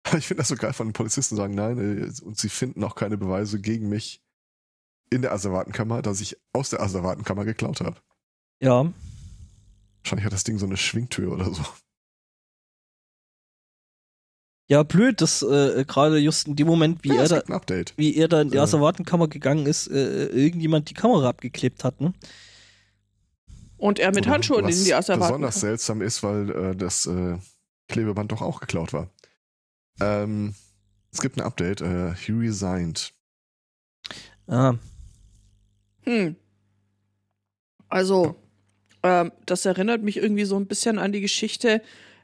(laughs) ich finde das so geil von den Polizisten sagen, nein, äh, und sie finden auch keine Beweise gegen mich in der Asservatenkammer, dass ich aus der Asservatenkammer geklaut habe. Ja. Wahrscheinlich hat das Ding so eine Schwingtür oder so. Ja, blöd, dass äh, gerade just in dem Moment, wie ja, er da, wie er da in die Äh. Asservatenkammer gegangen ist, äh, irgendjemand die Kamera abgeklebt hat, ne? Und er mit Handschuhen was in die Asservaten. besonders seltsam ist, weil äh, das äh, Klebeband doch auch geklaut war. Ähm, Es gibt ein Update. Äh, he resigned. Ah, Hm. Also, ähm, das erinnert mich irgendwie so ein bisschen an die Geschichte,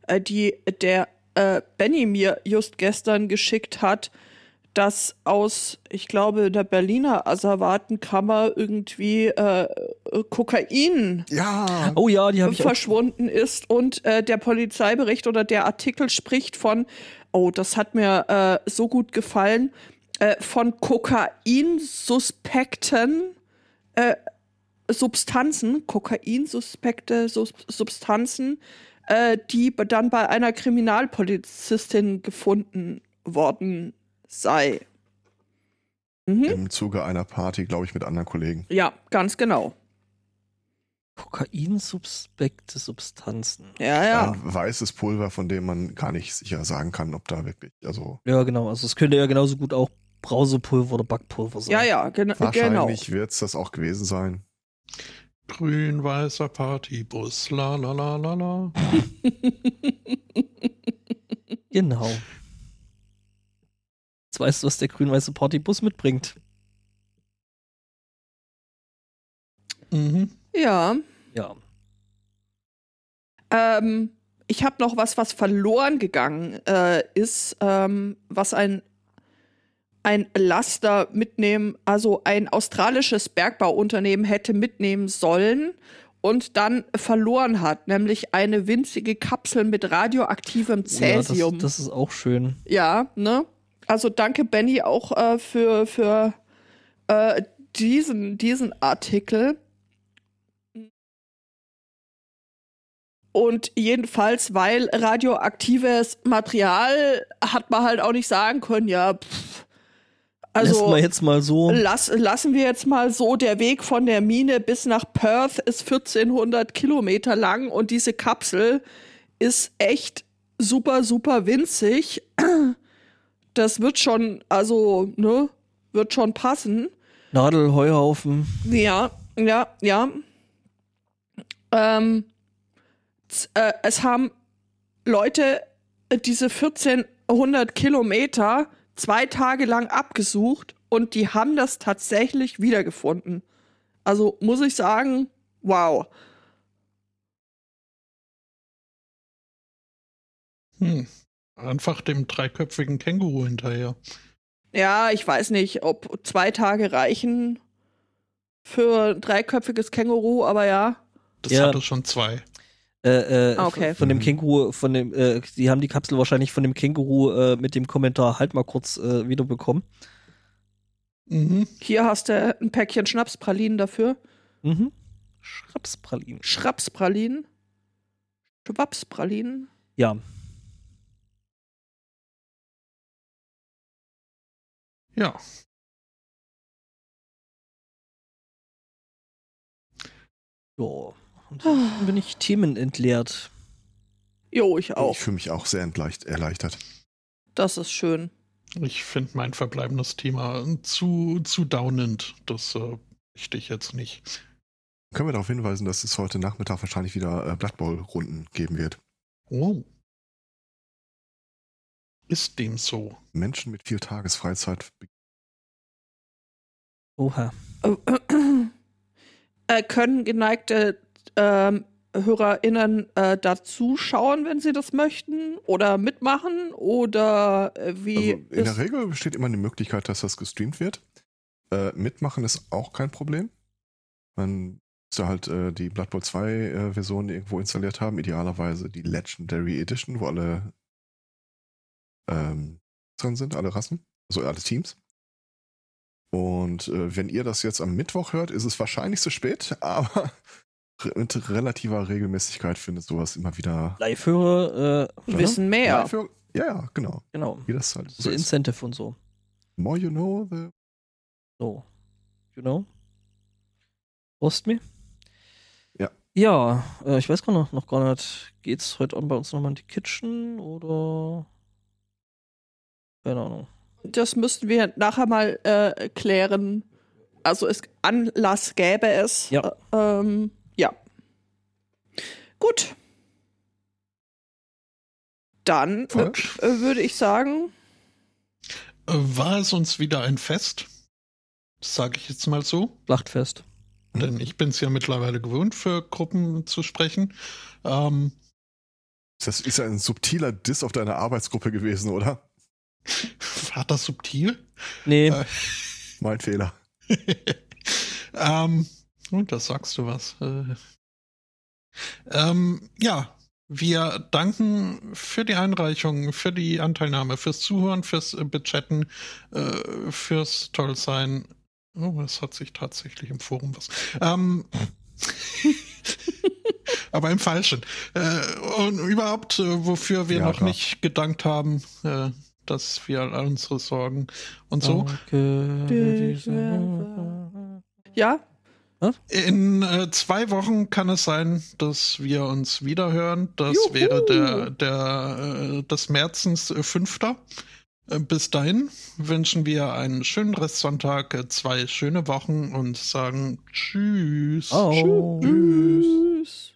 äh, die der äh, Benny mir just gestern geschickt hat, dass aus, ich glaube, der Berliner Asservatenkammer irgendwie äh, Kokain Ja. oh ja, die verschwunden ist und äh, der Polizeibericht oder der Artikel spricht von, oh, das hat mir äh, so gut gefallen, äh, von Kokainsuspekten äh, Substanzen, Kokainsuspekte Sus Substanzen, äh, die dann bei einer Kriminalpolizistin gefunden worden sei. Mhm. Im Zuge einer Party, glaube ich, mit anderen Kollegen. Ja, ganz genau. Kokainsuspekte Substanzen. Ja, ja. Ein weißes Pulver, von dem man gar nicht sicher sagen kann, ob da wirklich, also Ja, genau. Also es könnte ja genauso gut auch Brausepulver oder Backpulver sein. Ja, ja, gena genau. wahrscheinlich wird es das auch gewesen sein. Grün-weißer Partybus, la la la la la. (laughs) Genau. Jetzt weißt du, was der grün-weiße Partybus mitbringt. Mhm. Ja. Ja. Ähm, ich habe noch was, was verloren gegangen äh, ist, ähm, was ein, ein Laster mitnehmen, also ein australisches Bergbauunternehmen hätte mitnehmen sollen und dann verloren hat, nämlich eine winzige Kapsel mit radioaktivem Cäsium. Ja, das, das ist auch schön. Ja, ne? Also danke, Benny, auch äh, für, für äh, diesen, diesen Artikel. Und jedenfalls, weil radioaktives Material hat man halt auch nicht sagen können, ja, pff, also jetzt mal so. lass, lassen wir jetzt mal so, der Weg von der Mine bis nach Perth ist 1400 Kilometer lang und diese Kapsel ist echt super, super winzig. Das wird schon, also, ne, wird schon passen. Nadel, Heuhaufen. Ja, ja, ja. Ähm, äh, es haben Leute äh, diese 1400 Kilometer zwei Tage lang abgesucht und die haben das tatsächlich wiedergefunden. Also muss ich sagen, wow. Hm. Einfach dem dreiköpfigen Känguru hinterher. Ja, ich weiß nicht, ob zwei Tage reichen für ein dreiköpfiges Känguru, aber ja. Das Ja. hatte schon zwei. Äh, äh, Ah, okay. Von dem. Känguru, von dem, äh, die haben die Kapsel wahrscheinlich von dem Känguru äh, mit dem Kommentar halt mal kurz äh, wiederbekommen. Mhm. Hier hast du ein Päckchen Schnapspralinen dafür. Mhm. Schrapspralinen. Schrapspralinen. Schwapspralinen. Ja. Ja. Ja. Und dann bin ich themenentleert. Jo, ich auch. Ich fühle mich auch sehr erleichtert. Das ist schön. Ich finde mein verbleibendes Thema zu, zu downend. Das äh, möchte ich jetzt nicht. Können wir darauf hinweisen, dass es heute Nachmittag wahrscheinlich wieder äh, Blood Bowl-Runden geben wird. Oh. Ist dem so? Menschen mit viel Tagesfreizeit. Oha. (clears throat) äh, können geneigte ähm, HörerInnen äh, dazu schauen, wenn sie das möchten? Oder mitmachen? Oder äh, wie? Also in der Regel besteht immer die Möglichkeit, dass das gestreamt wird. Äh, mitmachen ist auch kein Problem. Man müsste halt äh, die Blood Bowl 2 äh, Version irgendwo installiert haben, idealerweise die Legendary Edition, wo alle ähm, drin sind, alle Rassen, also alle Teams. Und äh, wenn ihr das jetzt am Mittwoch hört, ist es wahrscheinlich zu spät, (laughs) aber mit relativer Regelmäßigkeit findet sowas immer wieder. Live-Hörer, äh, Wissen mehr. Ja, für, ja, ja, genau. genau. Wie das halt So so ist. Incentive und so. More you know, the So. You know? Trust me? Ja. Ja, äh, ich weiß gar noch, noch gar nicht. Geht's heute Abend bei uns nochmal in die Kitchen oder? Keine Ahnung. Das müssten wir nachher mal äh, klären. Also es Anlass gäbe es. Ja. Äh, ähm. Gut. Dann äh, würde ich sagen, war es uns wieder ein Fest. Sage ich jetzt mal so. Schlachtfest. Denn ich bin es ja mittlerweile gewohnt, für Gruppen zu sprechen. Ähm, Das ist ja ein subtiler Diss auf deine Arbeitsgruppe gewesen, oder? (laughs) war das subtil? Nee, Äh, Mein Fehler. (laughs) ähm, und da sagst du was. Äh, ähm, ja, wir danken für die Einreichung, für die Anteilnahme, fürs Zuhören, fürs äh, Bechatten, äh, fürs Tollsein. Oh, es hat sich tatsächlich im Forum was. Ähm, (laughs) aber im Falschen. Äh, und überhaupt, äh, wofür wir Ja, noch klar. nicht gedankt haben, äh, dass wir all unsere Sorgen und so. Danke. Dich In äh, zwei Wochen kann es sein, dass wir uns wieder hören. Das Juhu. wäre der, der äh, des Märzens äh, fünfter. Äh, bis dahin wünschen wir einen schönen Restsonntag, äh, zwei schöne Wochen und sagen Tschüss. Au. tschüss.